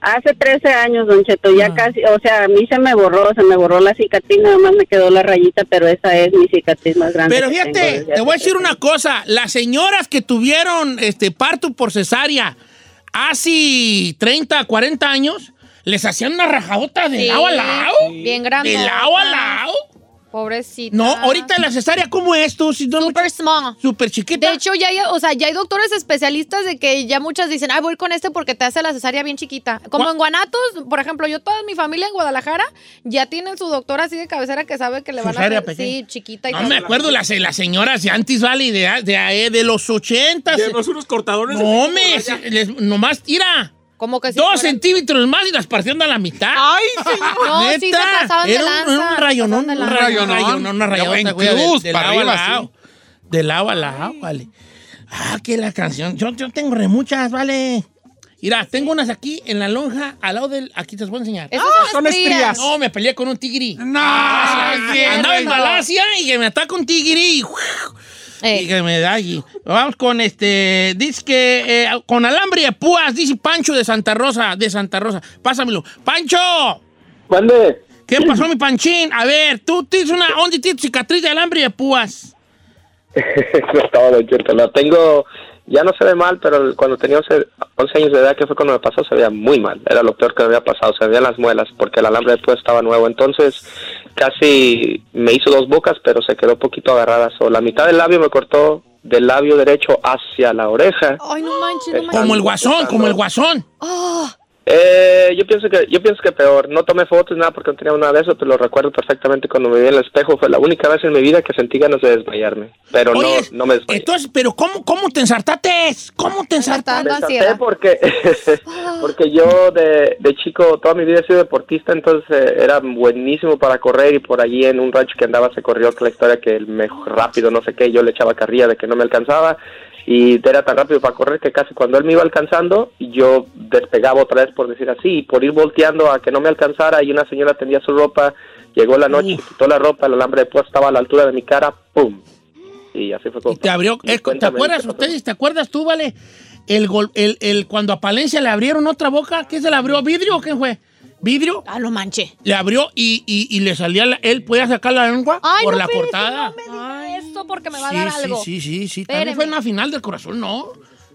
Speaker 9: Hace 13 años, Don Cheto, ya
Speaker 1: Ah.
Speaker 9: casi, o sea, a mí se me borró, se me borró la cicatriz, nada más me quedó la rayita, pero esa es mi cicatriz más grande.
Speaker 1: Pero
Speaker 9: que tengo
Speaker 1: fíjate, te voy a decir
Speaker 9: 13
Speaker 1: una cosa. Las señoras que tuvieron este parto por cesárea hace 30, 40 años, les hacían una rajadota de
Speaker 4: Sí,
Speaker 1: lado a lado.
Speaker 4: Bien grande.
Speaker 1: De lado a lado.
Speaker 4: Pobrecita.
Speaker 1: No, ahorita la cesárea, ¿cómo es tú? Si no,
Speaker 4: Super small.
Speaker 1: Súper chiquita.
Speaker 4: De hecho, ya hay, o sea, ya hay doctores especialistas de que ya muchas dicen, ay, voy con este porque te hace la cesárea bien chiquita. Como
Speaker 1: ¿Cuá-
Speaker 4: en Guanatos, por ejemplo, yo toda mi familia en Guadalajara ya tienen su doctor así de cabecera que sabe que le van a
Speaker 1: Cesárea
Speaker 4: hacer,
Speaker 1: pequeña.
Speaker 4: sí, chiquita y
Speaker 1: no me acuerdo las, las señoras de antes, vale, de, de, de los 80.
Speaker 2: Llevas unos cortadores.
Speaker 1: No, me, les- nomás tira.
Speaker 4: Como que si
Speaker 1: Dos
Speaker 4: fuera-
Speaker 1: centímetros más y las partían a la mitad.
Speaker 7: Ay, señor.
Speaker 4: No, sí se pasaban de
Speaker 1: era un-
Speaker 4: lanza,
Speaker 1: era un rayonón, un rayonón,
Speaker 3: Rayonón.
Speaker 1: rayonón, una güey, de,
Speaker 3: cruz,
Speaker 1: de
Speaker 3: para
Speaker 1: lado a
Speaker 3: arriba,
Speaker 1: lado. De lado a lado, vale. Ah, que la canción. Yo, yo tengo re muchas, vale. Mira, tengo unas aquí en la lonja, al lado del. Aquí te las voy a enseñar.
Speaker 4: Esas
Speaker 2: son estrías.
Speaker 1: No, me peleé con un tigri.
Speaker 3: No,
Speaker 1: Andaba en Malasia y que me ataca un tigri y,
Speaker 4: Eh,
Speaker 1: y que me da allí. Vamos con este. Dice que eh, con alambre de púas, dice Pancho de Santa Rosa, de Santa Rosa. Pásamelo. ¡Pancho!
Speaker 8: Mande.
Speaker 1: ¿Qué pasó, mi panchín? A ver, tú tienes una. ¿Dónde tienes cicatriz de alambre de púas?
Speaker 8: no. La tengo, ya no se ve mal, pero cuando tenía 11, 11 años de edad, que fue cuando me pasó, se veía muy mal. Era lo peor que me había pasado. Se veían las muelas porque el alambre después estaba nuevo. Entonces, casi me hizo dos bocas, pero se quedó poquito agarrada. So, la mitad del labio me cortó del labio derecho hacia la orecha.
Speaker 4: Ay, no manches, no manches.
Speaker 1: Como el guasón, como el guasón.
Speaker 4: Ah,
Speaker 8: Eh, yo pienso que yo pienso que peor. No tomé fotos nada porque no tenía una de esas, pero lo recuerdo perfectamente cuando me vi en el espejo. Fue la única vez en mi vida que sentí ganas de desmayarme, pero
Speaker 1: Oye,
Speaker 8: no no me desmayé.
Speaker 1: Entonces, pero ¿cómo, cómo te ensartaste? ¿Cómo te ensartaste?
Speaker 8: Me porque porque yo de, de chico toda mi vida he sido deportista, entonces eh, era buenísimo para correr y por allí en un rancho que andaba se corrió la historia que el mejor rápido no sé qué, yo le echaba carrilla de que no me alcanzaba y era tan rápido para correr que casi cuando él me iba alcanzando yo despegaba otra vez por decir así y por ir volteando a que no me alcanzara y una señora tendía su ropa, llegó la noche, quitó la ropa, el alambre de púa estaba a la altura de mi cara, pum. Y así fue como
Speaker 1: Y te abrió. ¿Te acuerdas ustedes? ¿Te acuerdas tú, vale? El, gol, el, el, cuando a Palencia le abrieron otra boca, ¿qué se le abrió? ¿Vidrio o qué fue? ¿Vidrio?
Speaker 4: Ah, lo manché.
Speaker 1: Le abrió y, y, y le salía, la- él podía sacar la lengua
Speaker 4: Ay,
Speaker 1: por
Speaker 4: no,
Speaker 1: la cortada.
Speaker 4: No me diga eso porque me va a
Speaker 1: sí,
Speaker 4: dar
Speaker 1: sí,
Speaker 4: algo.
Speaker 1: sí, sí, sí. También fue en la final del Cruz Azul, ¿no?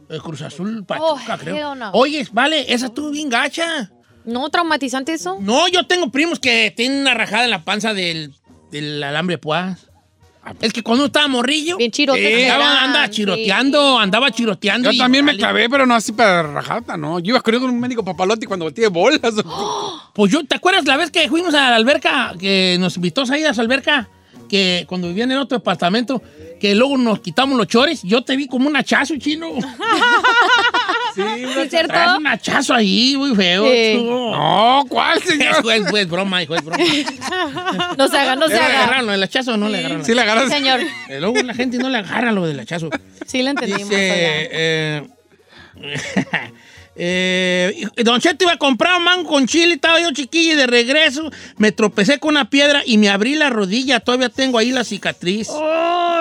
Speaker 1: El Cruz Azul Pachuca,
Speaker 4: Oh,
Speaker 1: creo.
Speaker 4: no.
Speaker 1: Oye, vale, esa estuvo bien gacha.
Speaker 4: No, traumatizante eso.
Speaker 1: No, yo tengo primos que tienen una rajada en la panza del, del alambre de púas. Es que cuando uno estaba morrillo,
Speaker 4: Bien chirotes
Speaker 1: eh, andaba,
Speaker 4: sí.
Speaker 1: chiroteando, andaba chiroteando.
Speaker 3: Yo
Speaker 1: y-
Speaker 3: también me
Speaker 1: vale.
Speaker 3: clavé, pero no así para rajata, ¿no? Yo iba corriendo con un médico papalote cuando volteé bolas.
Speaker 1: Pues yo, ¿te acuerdas la vez que fuimos a la alberca, que nos invitó a ir a su alberca? Que cuando vivía en el otro departamento, que luego nos quitamos los chores, yo te vi como un hachazo, chino.
Speaker 4: ¿Sí es cierto?
Speaker 1: Un hachazo ahí, muy feo.
Speaker 4: Sí.
Speaker 3: No, ¿cuál, señor?
Speaker 1: Fue broma, hijo, es broma.
Speaker 4: No se haga, no se
Speaker 1: ¿Le
Speaker 4: haga.
Speaker 1: agarraron lo del hachazo o no le agarraron?
Speaker 3: Sí le agarras.
Speaker 4: Señor,
Speaker 1: Eh, Luego la gente no le agarra lo del hachazo.
Speaker 4: sí le entendimos.
Speaker 1: Dice, eh, eh, Don Cheto iba a comprar un mango con chile, estaba yo chiquilla y de regreso me tropecé con una piedra y me abrí la rodilla, todavía tengo ahí la cicatriz.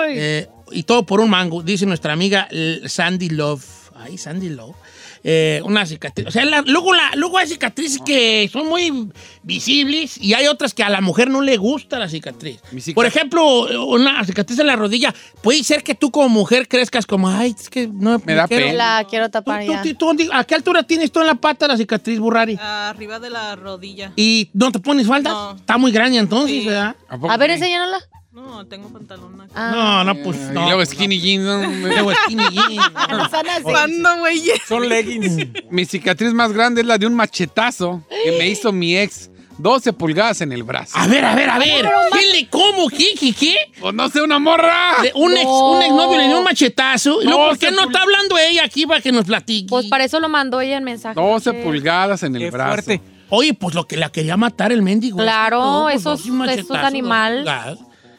Speaker 1: Eh, y todo por un mango, dice nuestra amiga Sandy Love. Ay, Sandy Love. Eh, una cicatriz. O sea, la- luego, la, luego hay cicatrices que son muy visibles y hay otras que a la mujer no le gusta la cicatriz. Por ejemplo, una cicatriz en la rodilla. Puede ser que tú como mujer crezcas como, ay, es que no
Speaker 3: Me da
Speaker 1: quiero-
Speaker 3: pena.
Speaker 4: La quiero tapar
Speaker 1: tú-
Speaker 4: ya.
Speaker 1: tú- tú- ¿A qué altura tienes tú en la pata la cicatriz, Burrari?
Speaker 7: Arriba de la rodilla.
Speaker 1: ¿Y no te pones falda?
Speaker 7: No.
Speaker 1: Está muy grande entonces,
Speaker 7: Sí.
Speaker 1: ¿verdad?
Speaker 3: poco
Speaker 4: A ver, enséñala.
Speaker 7: No, tengo pantalón acá.
Speaker 4: Ah.
Speaker 1: No, no, pues
Speaker 3: Y
Speaker 1: no.
Speaker 3: luego
Speaker 1: pues,
Speaker 3: skinny jeans. ¿no?
Speaker 1: Luego skinny jeans.
Speaker 7: ¿Cuándo, güey?
Speaker 2: Son leggings.
Speaker 3: Mi cicatriz más grande es la de un machetazo que me hizo mi ex. 12 pulgadas en el brazo.
Speaker 1: A ver, a ver, a ver. ¿Qué le cómo? ¿Qué, qué, qué?
Speaker 3: Pues no sé, una morra.
Speaker 1: De un, ex,
Speaker 4: No.
Speaker 1: un exnovio le dio un machetazo. ¿Y luego
Speaker 3: No,
Speaker 1: por qué no está hablando ella aquí para que nos platique?
Speaker 4: Pues para eso lo mandó ella en mensaje.
Speaker 3: 12
Speaker 4: Sí.
Speaker 3: pulgadas en el
Speaker 2: Qué
Speaker 3: brazo.
Speaker 2: fuerte.
Speaker 1: Oye, pues lo que la quería matar el mendigo.
Speaker 4: Claro,
Speaker 1: Esto,
Speaker 4: eso es-
Speaker 1: dos machetazos,
Speaker 4: eso es animal.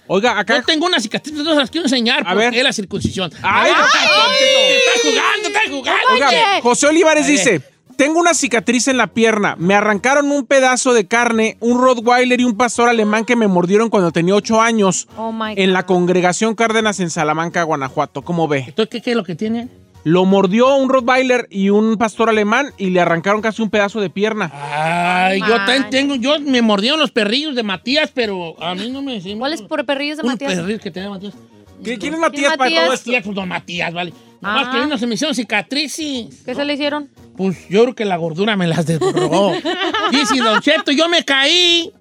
Speaker 2: Oiga, acá.
Speaker 1: Yo tengo una cicatriz, no las quiero enseñar
Speaker 2: A
Speaker 1: porque
Speaker 2: ver.
Speaker 1: es la circuncisión.
Speaker 2: Ay,
Speaker 1: Está jugando, está jugando.
Speaker 2: Oiga. José Olivares dice: Tengo una cicatriz en la pierna. Me arrancaron un pedazo de carne, un Rottweiler y un pastor alemán que me mordieron cuando tenía ocho años
Speaker 4: Oh my
Speaker 2: en la
Speaker 4: God.
Speaker 2: congregación Cárdenas en Salamanca, Guanajuato. ¿Cómo ve?
Speaker 1: Entonces, ¿qué, qué es lo que tiene?
Speaker 2: Lo mordió un Rottweiler y un pastor alemán y le arrancaron casi un pedazo de pierna.
Speaker 1: Ay, yo también tengo, yo me mordieron los perrillos de Matías, pero a mí no me...
Speaker 4: ¿Cuáles por perrillos de
Speaker 1: Unos
Speaker 4: Matías?
Speaker 1: perrillos que tenía Matías.
Speaker 2: ¿Qué- ¿Quién es Matías para
Speaker 4: Matías?
Speaker 2: todo esto?
Speaker 1: Matías, pues don Matías, vale. Nomás
Speaker 4: Ah.
Speaker 1: que vino, se me hicieron cicatrices.
Speaker 4: ¿Qué se le hicieron?
Speaker 1: Pues yo creo que la gordura me las desborró. Dice Don Cheto, yo me caí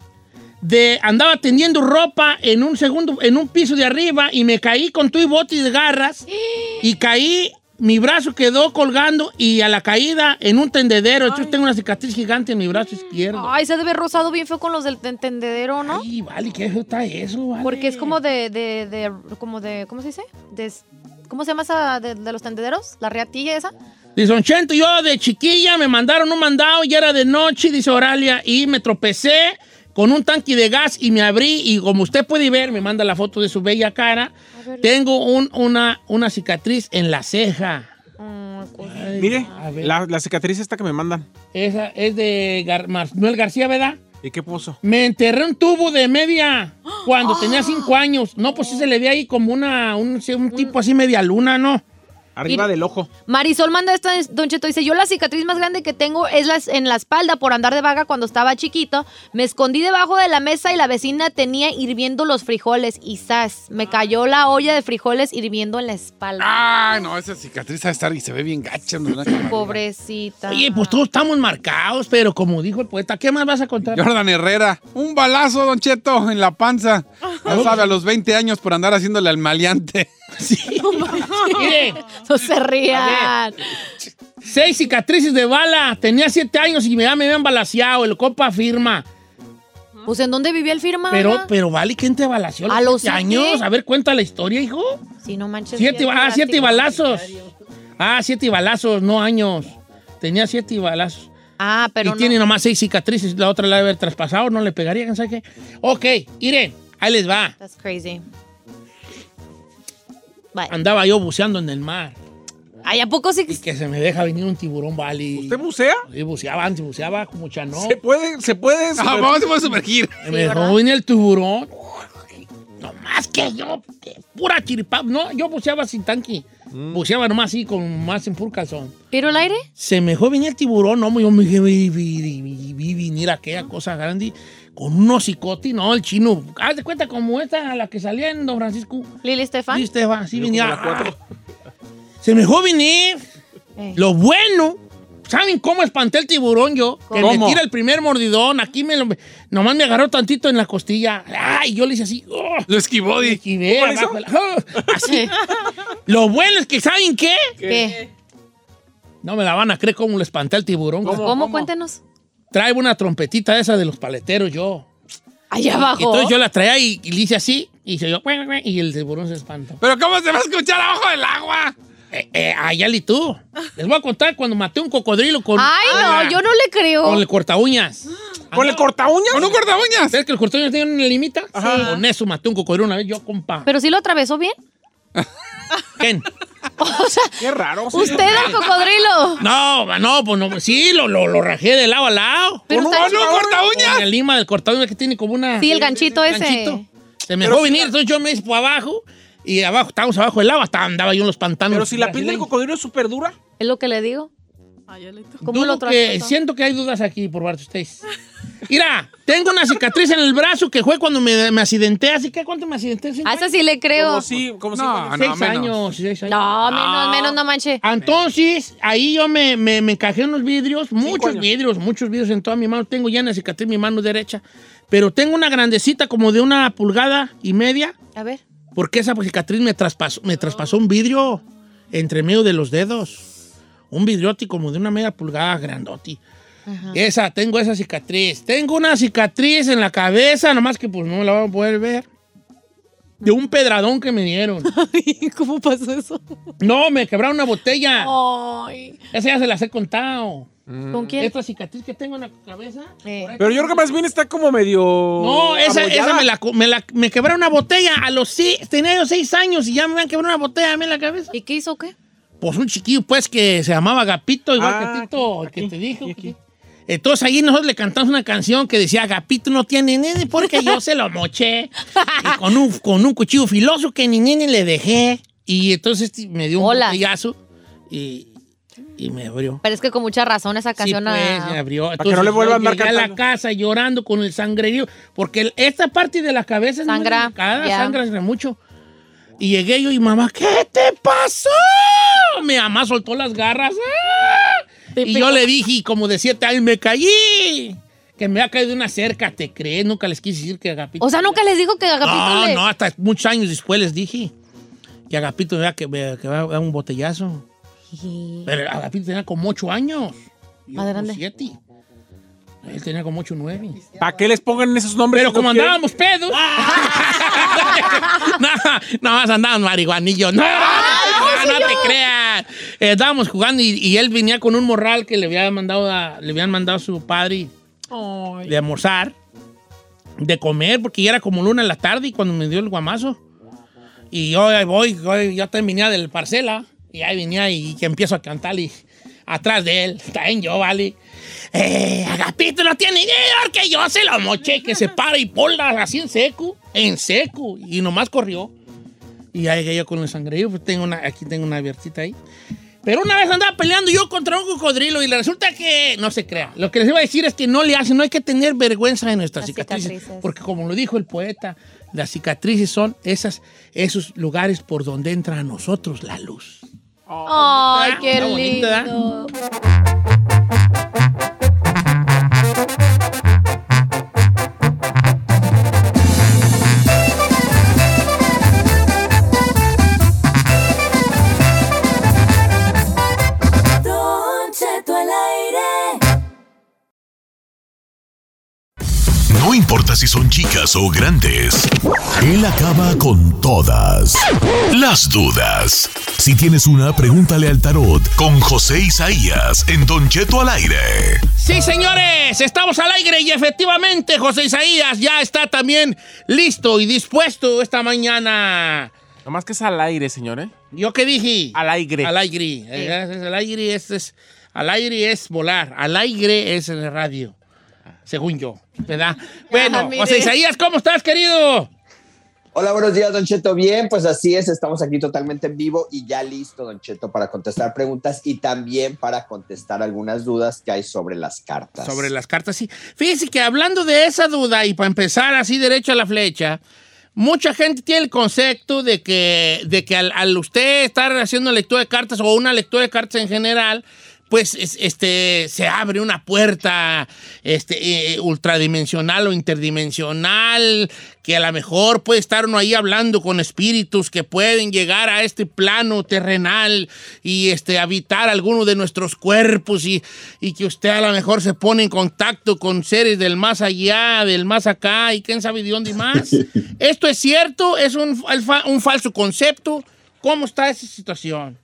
Speaker 1: de andaba tendiendo ropa en un segundo, en un piso de arriba y me caí con tu y bote de garras y caí, mi brazo quedó colgando y a la caída en un tendedero. Entonces tengo una cicatriz gigante en mi brazo izquierdo.
Speaker 4: Ay, se debe rozado bien feo con los del tendedero, ¿no?
Speaker 1: Ay, vale, qué feo está eso, vale.
Speaker 4: Porque es como de, de, de, como de, ¿cómo se dice? De- ¿Cómo se llama esa de, de los tendederos? ¿La reatilla esa?
Speaker 1: Dice Chento, yo de chiquilla me mandaron un mandado y era de noche, dice Oralia, y me tropecé con un tanque de gas y me abrí y como usted puede ver, me manda la foto de su bella cara, tengo un- una, una cicatriz en la ceja. Ay,
Speaker 2: Mire, la, la cicatriz esta que me mandan.
Speaker 1: Esa es de Gar- Manuel García, ¿verdad?
Speaker 2: ¿Y qué puso?
Speaker 1: Me enterré un tubo de media cuando tenía cinco años. No, pues sí se le ve ahí como una, un, un tipo así media luna, ¿no?
Speaker 2: Arriba del ojo.
Speaker 4: Marisol manda esta, Don Cheto, dice, yo la cicatriz más grande que tengo es las, en la espalda por andar de vaga cuando estaba chiquito. Me escondí debajo de la mesa y la vecina tenía hirviendo los frijoles y ¡zas! Me cayó la olla de frijoles hirviendo en la espalda.
Speaker 3: Ay, no, esa cicatriz va a estar y se ve bien gacha. ¿no?
Speaker 4: Pobrecita.
Speaker 1: Oye, pues todos estamos marcados, pero como dijo el poeta, ¿qué más vas a contar?
Speaker 3: Jordan Herrera, un balazo, Don Cheto, en la panza. Ya sabe, a los 20 años por andar haciéndole al maleante.
Speaker 1: Sí. Mire,
Speaker 4: No se rían.
Speaker 1: Seis cicatrices de bala. Tenía siete años y ya me habían balaseado. El compa firma.
Speaker 4: Pues ¿en dónde vivía el firma?
Speaker 1: Pero, pero vale, ¿quién te balaseó?
Speaker 4: A los
Speaker 1: siete
Speaker 4: siete.
Speaker 1: años. A ver, cuenta la historia, hijo.
Speaker 4: Sí, no manches.
Speaker 1: Siete, ah, siete
Speaker 4: drástico.
Speaker 1: balazos. Ah, siete balazos, no años. Tenía siete balazos.
Speaker 4: Ah, pero
Speaker 1: y
Speaker 4: no.
Speaker 1: tiene nomás seis cicatrices. La otra la debe haber traspasado, no le pegaría, ¿quién sabe qué? Ok, miren, ahí les va.
Speaker 4: That's crazy. Bye.
Speaker 1: Andaba yo buceando en el mar.
Speaker 4: Ay, ¿a poco sí?
Speaker 1: Y que se me deja venir un tiburón, vale.
Speaker 2: ¿Usted bucea?
Speaker 1: Y buceaba, antes buceaba como chanó.
Speaker 2: ¿Se puede? ¿Se puede?
Speaker 3: Ah, vamos a sumergir.
Speaker 1: me dejó venir el tiburón. No más que yo, que pura chiripa. No, yo buceaba sin tanque. Buceaba nomás así, con más en puro calzón.
Speaker 4: ¿Pero el aire?
Speaker 1: Se me dejó venir el tiburón, no, yo me dije, vi, vi, vi, vi venir aquella cosa grande con un hocicote, no, el chino. Haz de cuenta como esta, la que salía en Don Francisco.
Speaker 4: Lili Estefan.
Speaker 1: Sí, Esteban, así
Speaker 2: Yo
Speaker 1: venía.
Speaker 2: cuatro.
Speaker 1: Se me dejó venir.
Speaker 4: Eh.
Speaker 1: Lo bueno, ¿saben cómo espanté el tiburón yo? Que me
Speaker 2: ¿Cómo?
Speaker 1: tira el primer mordidón, aquí me lo, nomás me agarró tantito en la costilla. Ay, yo le hice así. oh,
Speaker 3: Lo esquivó.
Speaker 1: me esquivé
Speaker 2: ¿Cómo le
Speaker 1: abajo de la- oh, así. Lo bueno es que, ¿saben qué?
Speaker 4: ¿Qué?
Speaker 1: No me la van a creer cómo le espanté al tiburón.
Speaker 2: ¿Cómo?
Speaker 4: ¿Cómo? Cuéntenos.
Speaker 1: Trae una trompetita esa de los paleteros yo.
Speaker 4: Allá
Speaker 1: Y
Speaker 4: abajo.
Speaker 1: entonces yo la traía y, y le hice así, y se yo, y el tiburón se espantó.
Speaker 3: Pero ¿cómo se va a escuchar abajo del agua?
Speaker 1: Eh, eh, Ayali, tú. Les voy a contar cuando maté un cocodrilo con,
Speaker 4: Ay, no, yo no le creo.
Speaker 1: con el corta uñas.
Speaker 2: ¿Con el corta uñas?
Speaker 3: ¿Con un corta uñas?
Speaker 1: ¿Sabes que el corta uñas tiene una limita?
Speaker 4: Ajá.
Speaker 1: Con eso maté un cocodrilo una vez yo, compa.
Speaker 4: ¿Pero sí lo atravesó bien?
Speaker 1: ¿Quién?
Speaker 4: O sea,
Speaker 2: Qué raro.
Speaker 4: usted el cocodrilo.
Speaker 1: No, no, pues no, sí, lo, lo, lo rajé de lado a lado.
Speaker 4: Pero
Speaker 2: ¿Con
Speaker 4: está
Speaker 2: un-
Speaker 4: chido.
Speaker 3: ¿Con un corta
Speaker 1: Con
Speaker 3: uñas?
Speaker 1: la lima del corta uñas que tiene como una...
Speaker 4: Sí, el ganchito ese.
Speaker 1: ganchito. Se me dejó
Speaker 2: si
Speaker 1: venir,
Speaker 2: la-
Speaker 1: entonces yo me hice por abajo y abajo, estábamos abajo del agua, hasta andaba yo en los pantanos.
Speaker 2: Pero si la piel del cocodrilo es súper dura.
Speaker 4: Es lo que le digo.
Speaker 7: Ay, Alito.
Speaker 4: ¿Cómo
Speaker 1: Dudo
Speaker 4: lo
Speaker 1: que, siento que hay dudas aquí por parte de ustedes. Mira, tengo una cicatriz en el brazo que fue cuando me, me accidenté. ¿Así que cuánto me accidenté? ¿Cinco
Speaker 4: A esa sí le creo.
Speaker 2: Como si, como si-
Speaker 3: No,
Speaker 1: Seis
Speaker 3: menos.
Speaker 1: años, seis años.
Speaker 4: No, menos, menos, no manche.
Speaker 1: Entonces, ahí yo me, me, me encajé unos vidrios, muchos vidrios, muchos vidrios en toda mi mano. Tengo ya una cicatriz en mi mano derecha, pero tengo una grandecita como de una pulgada y media,
Speaker 4: A ver.
Speaker 1: porque esa cicatriz me traspasó, me traspasó un vidrio entre medio de los dedos. Un vidriote como de una media pulgada Esa, tengo esa cicatriz. Tengo una cicatriz en la cabeza, nomás que pues no la van a poder ver. De un pedradón que me dieron.
Speaker 4: ¿Cómo pasó eso?
Speaker 1: No, me quebraron una botella.
Speaker 4: Ay.
Speaker 1: Esa ya se las he contado.
Speaker 4: ¿Con quién?
Speaker 1: Esta cicatriz que tengo en la cabeza.
Speaker 4: Eh.
Speaker 2: Pero yo creo que más bien está como medio.
Speaker 1: No, esa, esa me la, me la- me quebraron una botella a los seis, tenía yo seis años y ya me han quebrado una botella a mí en la cabeza.
Speaker 4: ¿Y qué hizo qué?
Speaker 1: Pues un chiquillo, pues, que se llamaba Agapito, igual
Speaker 2: Ah,
Speaker 1: que Tito, el
Speaker 2: aquí,
Speaker 1: que te dijo. Entonces ahí nosotros le cantamos una canción que decía, Agapito no tiene nene porque yo se lo moché. y con un, con un cuchillo filoso que ni nene le dejé. Y entonces me dio un
Speaker 4: Hola.
Speaker 1: botellazo y, y me abrió.
Speaker 4: Pero es que con mucha razón esa
Speaker 1: Sí,
Speaker 4: canción.
Speaker 1: pues,
Speaker 4: ah,
Speaker 1: me abrió.
Speaker 2: que no le vuelva a
Speaker 1: llegué a la casa llorando con el sangrerío, porque esta parte de la cabeza es
Speaker 4: Sangra,
Speaker 1: muy delicada, sangra sangra mucho. Y llegué yo y mamá, ¿qué te pasó? Mi mamá soltó las garras. ¡ah! Y yo le dije, como de siete años, me caí. Que me ha caído una cerca, ¿te crees? Nunca les quise decir que Agapito...
Speaker 4: O sea, nunca les dijo que Agapito
Speaker 1: No,
Speaker 4: le...
Speaker 1: no, hasta muchos años después les dije. Que Agapito me va que, me- que va a dar un botellazo.
Speaker 4: Y-
Speaker 1: Pero Agapito tenía como ocho años.
Speaker 4: Más grande.
Speaker 1: siete. Él tenía como ocho o nueve.
Speaker 2: ¿Para qué les pongan esos nombres?
Speaker 1: Pero
Speaker 2: si no
Speaker 1: como
Speaker 2: quieren?
Speaker 1: andábamos pedos. no, no más andaban marihuanillos. No, no, no te creas. Eh, estábamos jugando y, y él venía con un morral que le había mandado a- le habían mandado a su padre de almorzar, de comer, porque ya era como luna en la tarde y cuando me dio el guamazo. Y yo ahí voy, yo, yo también venía del parcela, y ahí venía y que empiezo a cantar y atrás de él, también yo, vale. Eh, Agapito no tiene idea que yo se lo moché, que se para y pola así en seco, en seco, y nomás corrió. Y ahí llegué yo con el sangrerío, pues tengo una, aquí tengo una abiertita ahí. Pero una vez andaba peleando yo contra un cocodrilo y le resulta que no se crea. Lo que les iba a decir es que no le hacen, no hay que tener vergüenza de nuestras cicatrices,
Speaker 4: cicatrices.
Speaker 1: Porque como lo dijo el poeta, las cicatrices son esas, esos lugares por donde entra a nosotros la luz.
Speaker 4: Ay, qué
Speaker 1: Está bonito,
Speaker 10: No importa si son chicas o grandes, él acaba con todas las dudas. Si tienes una, pregúntale al tarot con José Isaías en Don Cheto al aire.
Speaker 1: Sí, señores, estamos al aire y efectivamente José Isaías ya está también listo y dispuesto esta mañana.
Speaker 2: Nomás que es al aire, señor, ¿eh?
Speaker 1: ¿Yo qué dije?
Speaker 2: Al aire.
Speaker 1: Al aire. Es- Al aire es, es- al aire es volar. Al aire es en el radio. Según yo, ¿verdad? Bueno. José Isaías, ¿cómo estás, querido?
Speaker 11: Hola, buenos días, Don Cheto. Bien, pues así es, estamos aquí totalmente en vivo y ya listo, Don Cheto, para contestar preguntas y también para contestar algunas dudas que hay sobre las cartas.
Speaker 1: Sobre las cartas, sí. Fíjese que hablando de esa duda y para empezar así derecho a la flecha, mucha gente tiene el concepto de que, de que al, al usted estar haciendo lectura de cartas o una lectura de cartas en general, pues es- este, se abre una puerta este, eh, ultradimensional o interdimensional, que a lo mejor puede estar uno ahí hablando con espíritus que pueden llegar a este plano terrenal y este, habitar alguno de nuestros cuerpos y, y que usted a lo mejor se pone en contacto con seres del más allá, del más acá y quién sabe de dónde más. ¿Esto es cierto? ¿Es un, un falso concepto? ¿Cómo está esa situación?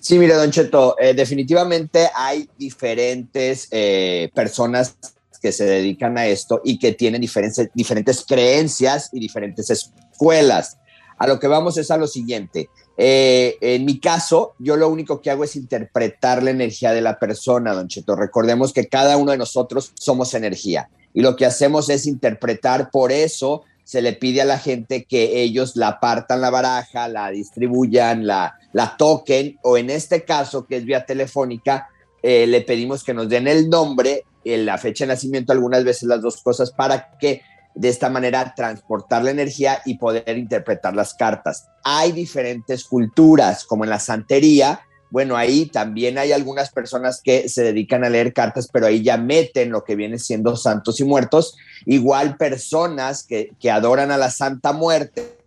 Speaker 11: Sí, mire, Don Cheto, eh, definitivamente hay diferentes eh, personas que se dedican a esto y que tienen diferentes, diferentes creencias y diferentes escuelas. A lo que vamos es a lo siguiente. Eh, en mi caso, yo lo único que hago es interpretar la energía de la persona, Don Cheto. Recordemos que cada uno de nosotros somos energía y lo que hacemos es interpretar, por eso se le pide a la gente que ellos la partan la baraja, la distribuyan, la, la toquen, o en este caso, que es vía telefónica, eh, le pedimos que nos den el nombre, eh, la fecha de nacimiento, algunas veces las dos cosas, para que de esta manera transportar la energía y poder interpretar las cartas. Hay diferentes culturas, como en la santería, bueno, ahí también hay algunas personas que se dedican a leer cartas, pero ahí ya meten lo que viene siendo santos y muertos. Igual personas que, que adoran a la Santa Muerte,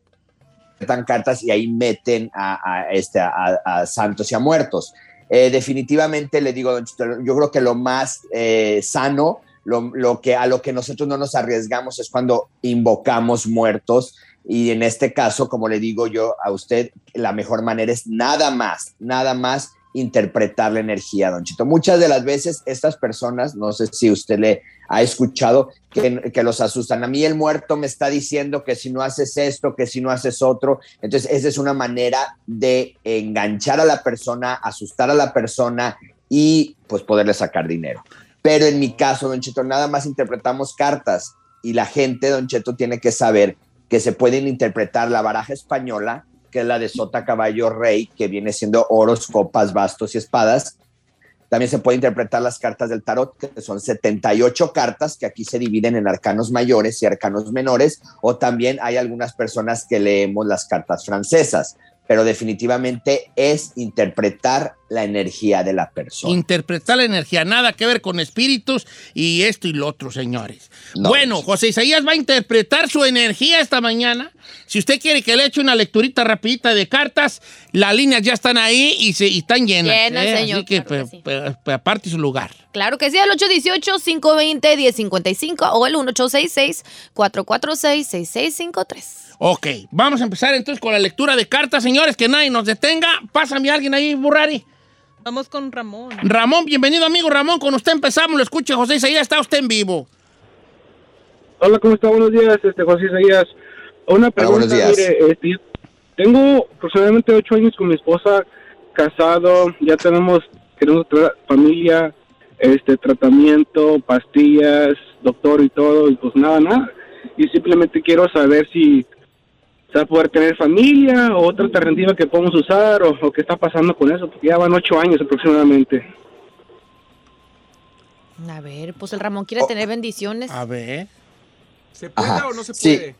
Speaker 11: cartas y ahí meten a, este, a, santos y a muertos. Eh, definitivamente le digo, yo creo que lo más eh, sano, lo, lo que, a lo que nosotros no nos arriesgamos es cuando invocamos muertos. Y en este caso, como le digo yo a usted, la mejor manera es nada más, nada más interpretar la energía, don Chito. Muchas de las veces estas personas, no sé si usted le ha escuchado, que, los asustan. A mí el muerto me está diciendo que si no haces esto, que si no haces otro. Entonces, esa es una manera de enganchar a la persona, asustar a la persona y pues poderle sacar dinero. Pero en mi caso, don Cheto, nada más interpretamos cartas y la gente, don Cheto, tiene que saber que se pueden interpretar la baraja española, que es la de sota, caballo, rey, que viene siendo oros, copas, bastos y espadas. También se puede interpretar las cartas del tarot, que son 78 cartas, que aquí se dividen en arcanos mayores y arcanos menores, o también hay algunas personas que leemos las cartas francesas, pero definitivamente es interpretar la energía de la persona.
Speaker 1: Interpretar la energía, nada que ver con espíritus y esto y lo otro, señores. No. Bueno, José Isaías va a interpretar su energía esta mañana. Si usted quiere que le eche una lecturita rapidita de cartas, las líneas ya están ahí y, se, y están llenas.
Speaker 4: Llenas,
Speaker 1: ¿eh?
Speaker 4: señor,
Speaker 1: Así que,
Speaker 4: claro que
Speaker 1: sí. aparte su lugar.
Speaker 4: Claro que sí, al 818-520-1055 o el 1866-446-6653.
Speaker 1: Ok, vamos a empezar entonces con la lectura de cartas, señores, que nadie nos detenga. Pásame a alguien ahí, Burrari.
Speaker 7: Vamos con Ramón.
Speaker 1: Ramón, bienvenido, amigo Ramón. Con usted empezamos, lo escucha José Isaías, está usted en vivo.
Speaker 6: Hola, ¿cómo está? Buenos días, este José Isaías. Una pregunta,
Speaker 11: Hola, buenos días.
Speaker 6: mire, este, tengo aproximadamente ocho años con mi esposa, casado, ya tenemos, queremos tra- familia, este tratamiento, pastillas, doctor y todo, y pues nada, nada. Y simplemente quiero saber si se va a poder tener familia o otra alternativa que podemos usar o, o qué está pasando con eso, porque ya van ocho años aproximadamente.
Speaker 4: A ver, pues el Ramón quiere
Speaker 11: Oh.
Speaker 4: tener bendiciones.
Speaker 1: A ver.
Speaker 2: ¿Se puede
Speaker 11: Ajá,
Speaker 2: o no se
Speaker 11: sí.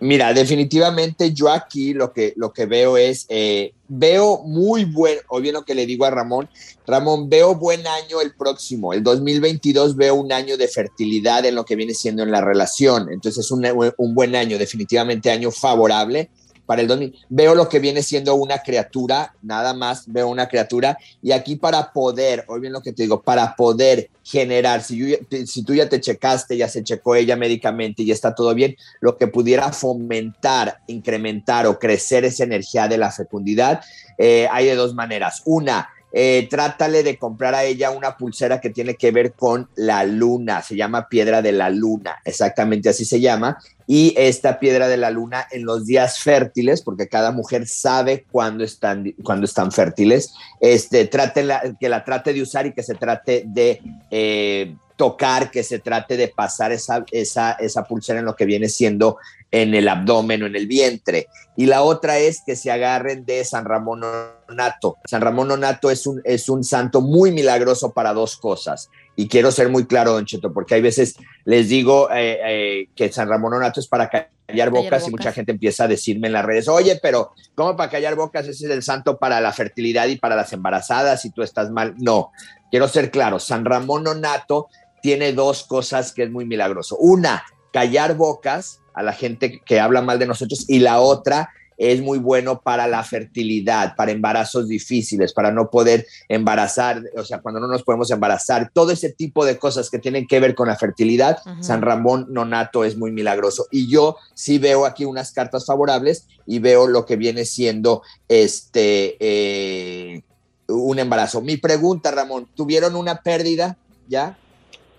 Speaker 11: Mira, definitivamente yo aquí lo que, lo que veo es, eh, veo muy buen, o bien lo que le digo a Ramón, Ramón, veo buen año el próximo, el 2022 veo un año de fertilidad en lo que viene siendo en la relación, entonces es un, un buen año, definitivamente año favorable para el 2000. Veo lo que viene siendo una criatura, nada más veo una criatura. Y aquí para poder, oye bien lo que te digo, para poder generar, si tú ya te checaste, ya se checó ella médicamente y ya está todo bien, lo que pudiera fomentar, incrementar o crecer esa energía de la fecundidad, eh, hay de dos maneras. Una, eh, trátale de comprar a ella una pulsera que tiene que ver con la luna, se llama piedra de la luna, exactamente así se llama, y esta piedra de la luna en los días fértiles, porque cada mujer sabe cuándo están, están fértiles, este, trátela- que la trate de usar y que se trate de eh, tocar, que se trate de pasar esa, esa, esa pulsera en lo que viene siendo en el abdomen o en el vientre. Y la otra es que se agarren de San Ramón Nonato. San Ramón Nonato es un, es un santo muy milagroso para dos cosas. Y quiero ser muy claro, Don Cheto, porque hay veces les digo eh, eh, que San Ramón Nonato es para callar bocas y
Speaker 4: bocas.
Speaker 11: mucha gente empieza a decirme en las redes, oye, pero ¿cómo para callar bocas ese es el santo para la fertilidad y para las embarazadas y tú estás mal? No, quiero ser claro, San Ramón Nonato tiene dos cosas que es muy milagroso. Una, callar bocas a la gente que habla mal de nosotros y la otra es muy bueno para la fertilidad, para embarazos difíciles, para no poder embarazar, o sea, cuando no nos podemos embarazar, todo ese tipo de cosas que tienen que ver con la fertilidad. San Ramón Nonato es muy milagroso. Y yo sí veo aquí unas cartas favorables y veo lo que viene siendo este eh, un embarazo. Mi pregunta, Ramón, ¿tuvieron una pérdida ya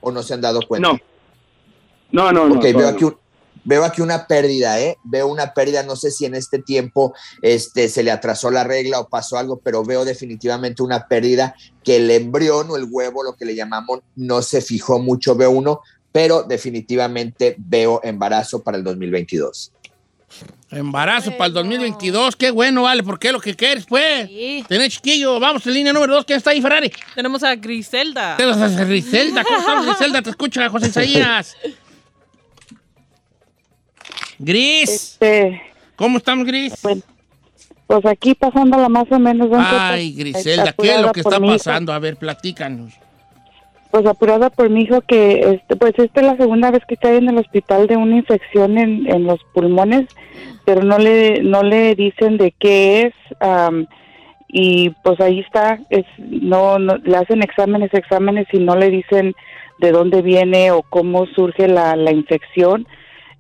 Speaker 11: o no se han dado cuenta?
Speaker 6: No. No, no, no.
Speaker 11: Ok, veo aquí, un- veo aquí una pérdida, ¿eh? Veo una pérdida, no sé si en este tiempo este, se le atrasó la regla o pasó algo, pero veo definitivamente una pérdida que el embrión o el huevo, lo que le llamamos, no se fijó mucho, veo uno, pero definitivamente veo embarazo para el 2022.
Speaker 1: Embarazo para el 2022, qué bueno, vale, porque es lo que quieres, pues.
Speaker 4: Sí.
Speaker 1: Tener chiquillo, vamos en línea número dos, ¿quién está ahí, Ferrari?
Speaker 7: Tenemos a Griselda.
Speaker 1: Tenemos a Griselda, ¿cómo estamos, Griselda? Te escucha, José Isaías. Gris,
Speaker 12: Este,
Speaker 1: ¿cómo estamos, Gris?
Speaker 12: Bueno, pues aquí pasándola más o menos.
Speaker 1: Ay, Griselda, ¿qué es lo que está pasando? A ver, platícanos.
Speaker 12: Pues apurada por mi hijo que, este, pues esta es la segunda vez que cae en el hospital de una infección en, en los pulmones, pero no le, no le dicen de qué es. am, y pues ahí está, es, no, no, le hacen exámenes, exámenes y no le dicen de dónde viene o cómo surge la, la infección.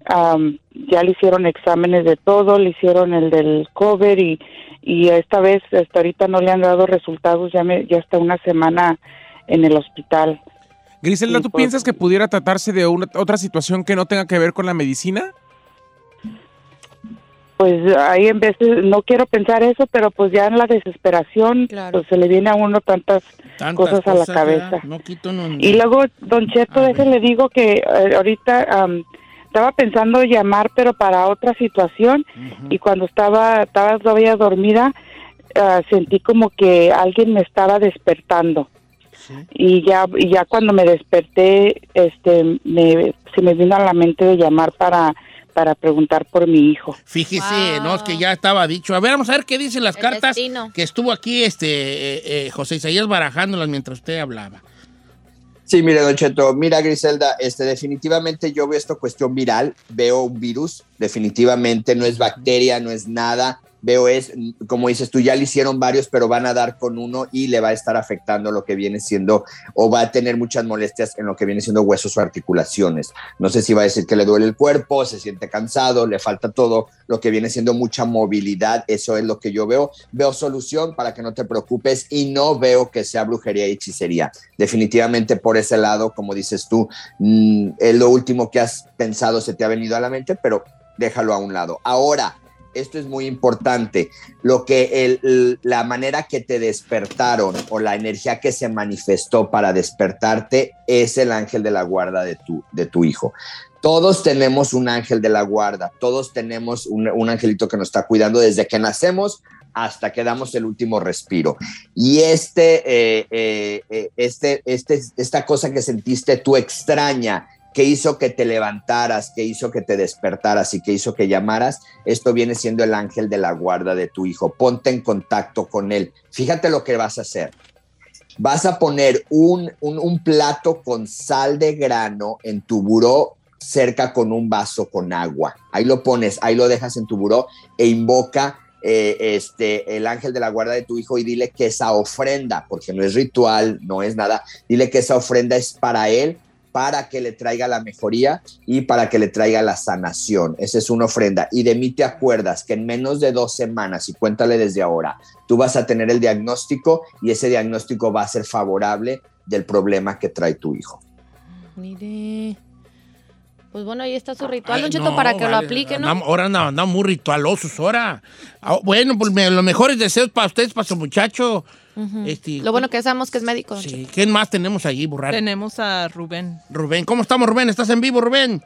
Speaker 12: Am, ya le hicieron exámenes de todo, le hicieron el del cover y, y esta vez, hasta ahorita no le han dado resultados, ya, me, ya está una semana en el hospital.
Speaker 2: Griselda, ¿tú
Speaker 12: pues-
Speaker 2: piensas que pudiera tratarse de una, otra situación que no tenga que ver con la medicina?
Speaker 12: Pues ahí en veces, no quiero pensar eso, pero pues ya en la desesperación,
Speaker 4: Claro.
Speaker 12: pues se le viene a uno tantas,
Speaker 1: Tantas
Speaker 12: cosas a la cabeza.
Speaker 1: No quito no.
Speaker 12: Y luego, don Cheto,
Speaker 1: A
Speaker 12: déjele digo que eh, ahorita estaba pensando llamar, pero para otra situación, y cuando estaba, estaba todavía dormida, ah, sentí como que alguien me estaba despertando. Y ya, y ya cuando me desperté, este, me, se me vino a la mente de llamar para, para preguntar por mi hijo.
Speaker 1: Fíjese,
Speaker 4: Wow.
Speaker 1: no, es que ya estaba dicho. A ver, vamos a ver qué dicen las
Speaker 4: El
Speaker 1: cartas
Speaker 4: destino.
Speaker 1: que estuvo aquí este eh, eh, José Isaías barajándolas mientras usted hablaba.
Speaker 11: Sí, mire, Don Cheto, mira, Griselda, este, definitivamente yo veo esta cuestión viral, veo un virus, definitivamente no es bacteria, no es nada, veo es, como dices tú, ya le hicieron varios, pero van a dar con uno y le va a estar afectando lo que viene siendo, o va a tener muchas molestias en lo que viene siendo huesos o articulaciones. No sé si va a decir que le duele el cuerpo, se siente cansado, le falta todo, lo que viene siendo mucha movilidad, eso es lo que yo veo. Veo solución para que no te preocupes y no veo que sea brujería y hechicería. Definitivamente por ese lado, como dices tú, mm, es lo último que has pensado, se te ha venido a la mente, pero déjalo a un lado. Ahora, esto es muy importante, lo que el- la manera que te despertaron o la energía que se manifestó para despertarte es el ángel de la guarda de tu, de tu hijo. Todos tenemos un ángel de la guarda, todos tenemos un, un angelito que nos está cuidando desde que nacemos hasta que damos el último respiro. Y este, eh, eh, eh, este, este, esta cosa que sentiste tú extraña, que hizo que te levantaras, que hizo que te despertaras y que hizo que llamaras, esto viene siendo el ángel de la guarda de tu hijo. Ponte en contacto con él. Fíjate lo que vas a hacer. Vas a poner un, plato con sal de grano en tu buró cerca con un vaso con agua. Ahí lo pones, ahí lo dejas en tu buró e invoca eh, este, el ángel de la guarda de tu hijo y dile que esa ofrenda, porque no es ritual, no es nada, dile que esa ofrenda es para él, para que le traiga la mejoría y para que le traiga la sanación. Esa es una ofrenda. Y de mí te acuerdas que en menos de dos semanas, y cuéntale desde ahora, tú vas a tener el diagnóstico y ese diagnóstico va a ser favorable del problema que trae tu hijo.
Speaker 4: Mire. Pues bueno, ahí está su ritual,
Speaker 1: Ay,
Speaker 4: Don Cheto,
Speaker 1: no,
Speaker 4: para que lo aplique, ¿no?
Speaker 1: andamos- ahora andamos, andamos muy ritualosos ahora. Ah, bueno, pues me- los mejores deseos para ustedes, para su muchacho. Este,
Speaker 4: Lo bueno que sabemos que es médico,
Speaker 1: Sí, ¿Quién más tenemos allí, Burrar?
Speaker 7: Tenemos a Rubén.
Speaker 1: Rubén, ¿cómo estamos, Rubén? ¿Estás en vivo, Rubén?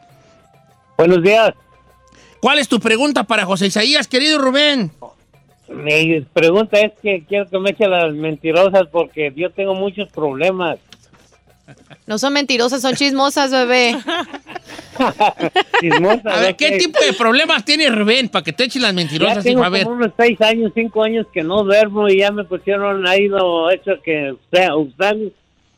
Speaker 13: Buenos días.
Speaker 1: ¿Cuál es tu pregunta para José Isaías, querido Rubén?
Speaker 13: Mi pregunta es que quiero que me eche las mentirosas porque yo tengo muchos problemas.
Speaker 4: No son mentirosas, son chismosas, bebé.
Speaker 13: Chismosas,
Speaker 1: A ver. ¿qué tipo de problemas tiene Rubén para que te echen las
Speaker 13: Ya
Speaker 1: mentirosas?
Speaker 13: tengo
Speaker 1: hijo? A ver.
Speaker 13: como unos seis años, cinco años que no duermo y ya me pusieron ahí lo hecho que o sea, usar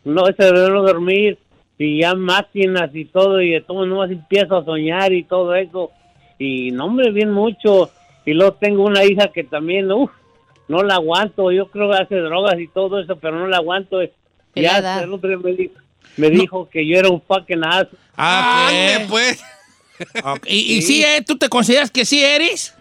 Speaker 13: no eso de no dormir y ya máquinas y todo y de todo nomás empiezo a soñar y todo eso y no me bien mucho y luego tengo una hija que también uff no la aguanto yo creo que hace drogas y todo eso pero no la aguanto ya
Speaker 4: edad.
Speaker 13: el otro día me dijo, me dijo que yo era un fucking ass
Speaker 1: Ah,
Speaker 3: pues.
Speaker 1: ¿Y, y sí, eh, tú te consideras que sí eres?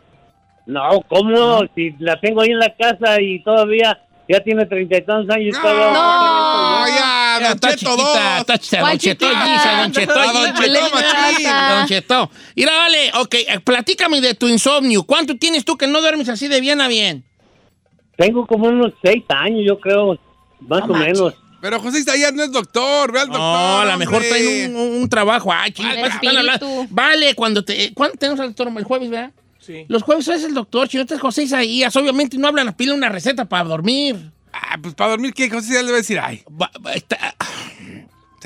Speaker 13: No, ¿cómo? Si la tengo ahí en la casa y todavía ya tiene treinta y tantos años. y todavía-
Speaker 3: No, ya,
Speaker 1: Ya, está chiquita,
Speaker 3: 2.
Speaker 1: está chiquita,
Speaker 4: ¿Cuál
Speaker 1: Don Cheto, Don Cheto,
Speaker 3: Ah, Don. Cheto, machín.
Speaker 1: Don Cheto. Mira, vale, ok, eh, platícame de tu insomnio. ¿Cuánto tienes tú que no duermes así de bien a bien?
Speaker 13: Tengo como unos seis años, yo creo, más o menos.
Speaker 3: Pero José Isaías no es doctor, ve al doctor.
Speaker 1: No, a lo mejor en un, un- un trabajo. Ay, chicos,
Speaker 4: El
Speaker 1: pues. Vale, cuando te. ¿Cuándo tenemos al doctor? El jueves, ¿verdad?
Speaker 2: Sí.
Speaker 1: Los jueves es el doctor, chino, este es José Isaías. Obviamente no hablan, piden una receta para dormir.
Speaker 3: Ah, pues para dormir, ¿qué? José Isaías le va a decir, ay,
Speaker 1: Va- va- está-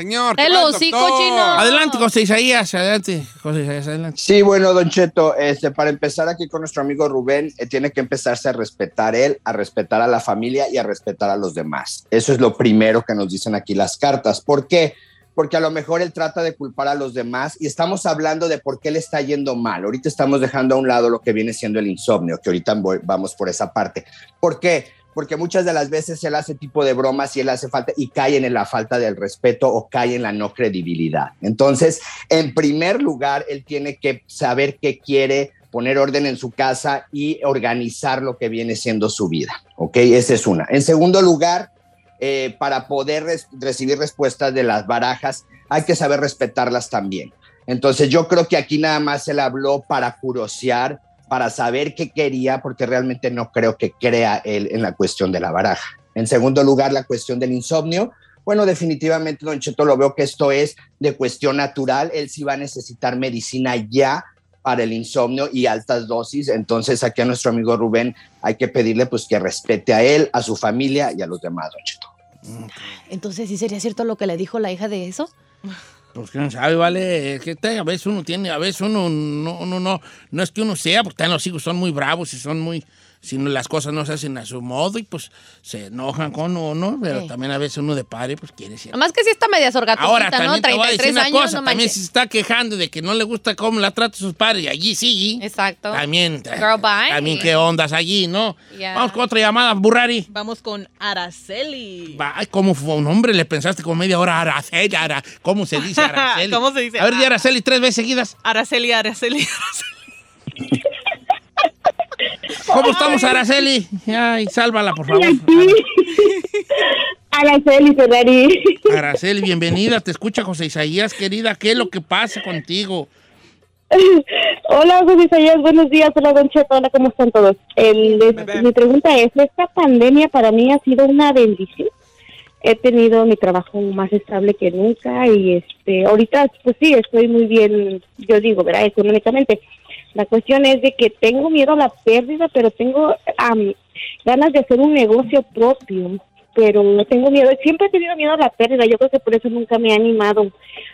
Speaker 3: señor.
Speaker 4: El hocico, chino.
Speaker 1: Adelante, José Isaías, adelante. José Isaías, adelante.
Speaker 11: Sí, bueno, Don Cheto, este, para empezar aquí con nuestro amigo Rubén, eh, tiene que empezarse a respetar él, a respetar a la familia y a respetar a los demás. Eso es lo primero que nos dicen aquí las cartas. ¿Por qué? Porque a lo mejor él trata de culpar a los demás y estamos hablando de por qué le está yendo mal. Ahorita estamos dejando a un lado lo que viene siendo el insomnio, que ahorita voy- vamos por esa parte. ¿Por qué? Porque muchas de las veces él hace tipo de bromas y él hace falta y cae en la falta del respeto o cae en la no credibilidad. Entonces, en primer lugar, él tiene que saber qué quiere, poner orden en su casa y organizar lo que viene siendo su vida. ¿Ok? Esa es una. En segundo lugar, eh, para poder recibir respuestas de las barajas, hay que saber respetarlas también. Entonces, yo creo que aquí nada más él habló para curosear, para saber qué quería, porque realmente no creo que crea él en la cuestión de la baraja. En segundo lugar, la cuestión del insomnio. Bueno, definitivamente, don Cheto, lo veo que esto es de cuestión natural. Él sí va a necesitar medicina ya para el insomnio y altas dosis. Entonces, aquí a nuestro amigo Rubén hay que pedirle pues que respete a él, a su familia y a los demás, don Cheto.
Speaker 4: Entonces, ¿sí sería cierto lo que le dijo la hija de eso?
Speaker 1: Pues quién sabe, vale. Que a veces uno tiene, a veces uno no, uno no, no es que uno sea, porque los hijos son muy bravos y son muy, si no- las cosas no se hacen a su modo y pues se enojan con uno, pero
Speaker 4: Sí.
Speaker 1: también a veces uno de padre pues quiere ser.
Speaker 4: Nomás que sí está media sorgatosita,
Speaker 1: Ahora
Speaker 4: ¿no?
Speaker 1: también te voy a decir
Speaker 4: 33
Speaker 1: una
Speaker 4: años,
Speaker 1: cosa,
Speaker 4: no
Speaker 1: también se está quejando de que no le gusta cómo la trata sus padres y allí sí.
Speaker 4: Exacto.
Speaker 1: También,
Speaker 4: Girl, bye.
Speaker 1: también qué ondas allí, ¿no? Vamos con otra llamada, Burrari.
Speaker 7: Vamos con Araceli.
Speaker 1: Ay, ¿cómo fue un hombre? Le pensaste como media hora, Araceli, Ara- ¿cómo se dice Araceli?
Speaker 7: ¿Cómo se dice?
Speaker 1: A ver, di Araceli tres veces seguidas.
Speaker 7: Araceli, Araceli.
Speaker 1: ¿Cómo estamos, Araceli? Ay, sálvala, por favor.
Speaker 9: Araceli Ferrari.
Speaker 1: Araceli, bienvenida. Te escucha José Isaías, querida. ¿Qué es lo que pasa contigo?
Speaker 9: Hola, José Isaías, buenos días. Hola, Don Cheto. Hola, ¿cómo están todos? El- es- mi pregunta es, esta pandemia para mí ha sido una bendición. He tenido mi trabajo más estable que nunca y este ahorita, pues sí, estoy muy bien, yo digo, ¿verdad? Económicamente. La cuestión es de que tengo miedo a la pérdida, pero tengo am, ganas de hacer un negocio propio, pero no tengo miedo. Siempre he tenido miedo a la pérdida. Yo creo que por eso nunca me he animado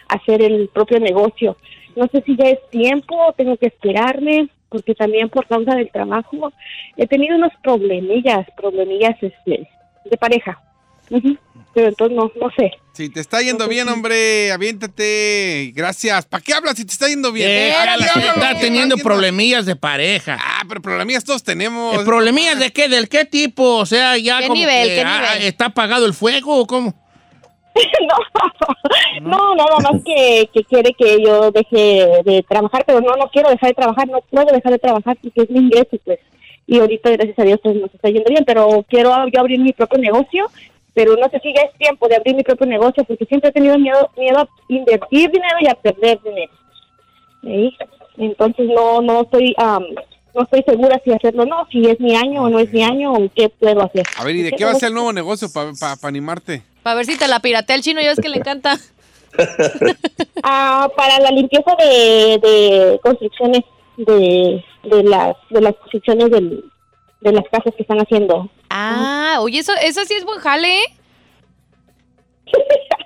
Speaker 9: a hacer el propio negocio. No sé si ya es tiempo o tengo que esperarme, porque también por causa del trabajo he tenido unos problemillas, problemillas este, de pareja. Pero entonces no, no sé.
Speaker 3: Si te está yendo bien, hombre, aviéntate. Gracias. ¿Para qué hablas si te está yendo bien?
Speaker 1: Eh,
Speaker 3: Hágale, hágalo.
Speaker 1: está teniendo problemillas de pareja.
Speaker 3: Ah, pero problemillas todos tenemos.
Speaker 1: Eh, ¿Problemillas de qué? ¿Del qué tipo? O sea, ya
Speaker 4: ¿Qué
Speaker 1: como
Speaker 4: nivel,
Speaker 1: que,
Speaker 4: qué
Speaker 1: ah,
Speaker 4: nivel?
Speaker 1: ¿Está apagado el fuego o cómo?
Speaker 9: No, nada más que, que quiere que yo deje de trabajar, pero no, no quiero dejar de trabajar, no puedo dejar de trabajar porque es mi ingreso, pues. Y ahorita, gracias a Dios, pues nos está yendo bien, pero quiero yo abrir mi propio negocio, pero no sé si ya es tiempo de abrir mi propio negocio porque siempre he tenido miedo, miedo a invertir dinero y a perder dinero. ¿Sí? Entonces no, no estoy, am, no estoy segura si hacerlo o no, si es mi año o no es mi año o qué puedo hacer.
Speaker 3: A ver, ¿y de qué va a ser el nuevo negocio para animarte?
Speaker 4: Para ver si te la piratea el chino, ya es que le encanta.
Speaker 9: Ah, para la limpieza de, de construcciones de, de las de las construcciones del- de las casas que están haciendo.
Speaker 4: Ah, oye, eso, eso sí es buen jale, ¿eh?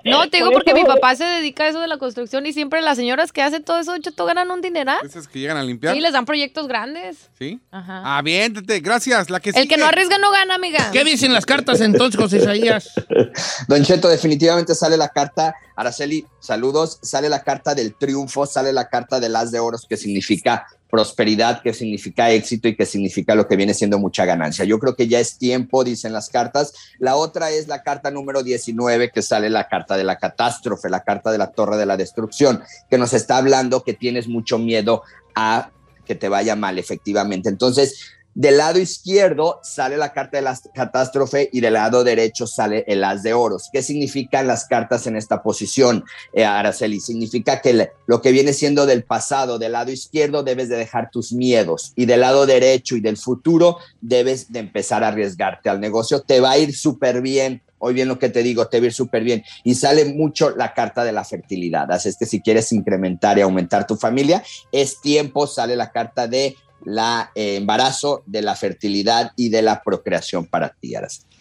Speaker 4: No, te digo
Speaker 9: Por
Speaker 4: porque
Speaker 9: eso-
Speaker 4: mi papá se dedica a eso de la construcción y siempre las señoras que hacen todo eso, Cheto, ganan un dineral.
Speaker 3: Esas que llegan a limpiar.
Speaker 4: Sí, les dan proyectos grandes.
Speaker 3: ¿Sí?
Speaker 4: Ajá.
Speaker 3: Aviéntate, gracias. La que
Speaker 4: El que no arriesga no gana, amiga.
Speaker 1: ¿Qué dicen las cartas entonces, José Isaías?
Speaker 11: Don Cheto, definitivamente sale la carta, Araceli, saludos, sale la carta del triunfo, sale la carta del as de oros, que significa prosperidad, que significa éxito y que significa lo que viene siendo mucha ganancia. Yo creo que ya es tiempo, dicen las cartas. La otra es la carta número 19, que sale la carta de la catástrofe, la carta de la torre de la destrucción, que nos está hablando que tienes mucho miedo a que te vaya mal, efectivamente. Entonces, del lado izquierdo sale la carta de la catástrofe y del lado derecho sale el as de oros. ¿Qué significan las cartas en esta posición, eh, Araceli? Significa que lo que viene siendo del pasado, del lado izquierdo, debes de dejar tus miedos y del lado derecho y del futuro debes de empezar a arriesgarte al negocio. Te va a ir súper bien. Hoy bien lo que te digo, te va a ir súper bien. Y sale mucho la carta de la fertilidad. Así es que si quieres incrementar y aumentar tu familia, es tiempo, sale la carta de la eh, embarazo, de la fertilidad y de la procreación para ti, Araceli.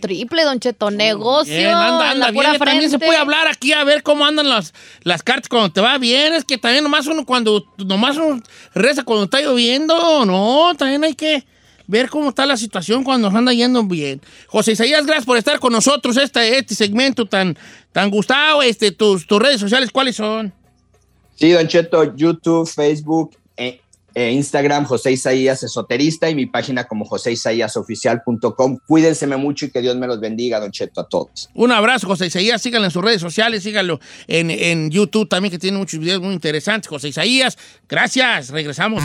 Speaker 4: Triple, Don Cheto, negocio.
Speaker 1: Bien, anda, anda
Speaker 4: la
Speaker 1: bien.
Speaker 4: pura
Speaker 1: También se puede hablar aquí a ver cómo andan las, las cartas cuando te va bien. Es que también nomás uno cuando, nomás uno reza cuando está lloviendo. No, también hay que ver cómo está la situación cuando nos anda yendo bien. José Isaías, gracias por estar con nosotros este, este segmento tan, tan gustado. Este, tus, tus redes sociales, ¿cuáles son?
Speaker 11: Sí, Don Cheto, YouTube, Facebook, eh, eh, Instagram, José Isaías Esoterista y mi página como joséisaiasoficial.com. Cuídense mucho y que Dios me los bendiga, Don Cheto, a todos.
Speaker 1: Un abrazo, José Isaías. Síganlo en sus redes sociales, síganlo en, en YouTube también, que tiene muchos videos muy interesantes. José Isaías, gracias. Regresamos.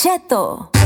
Speaker 5: Cheto.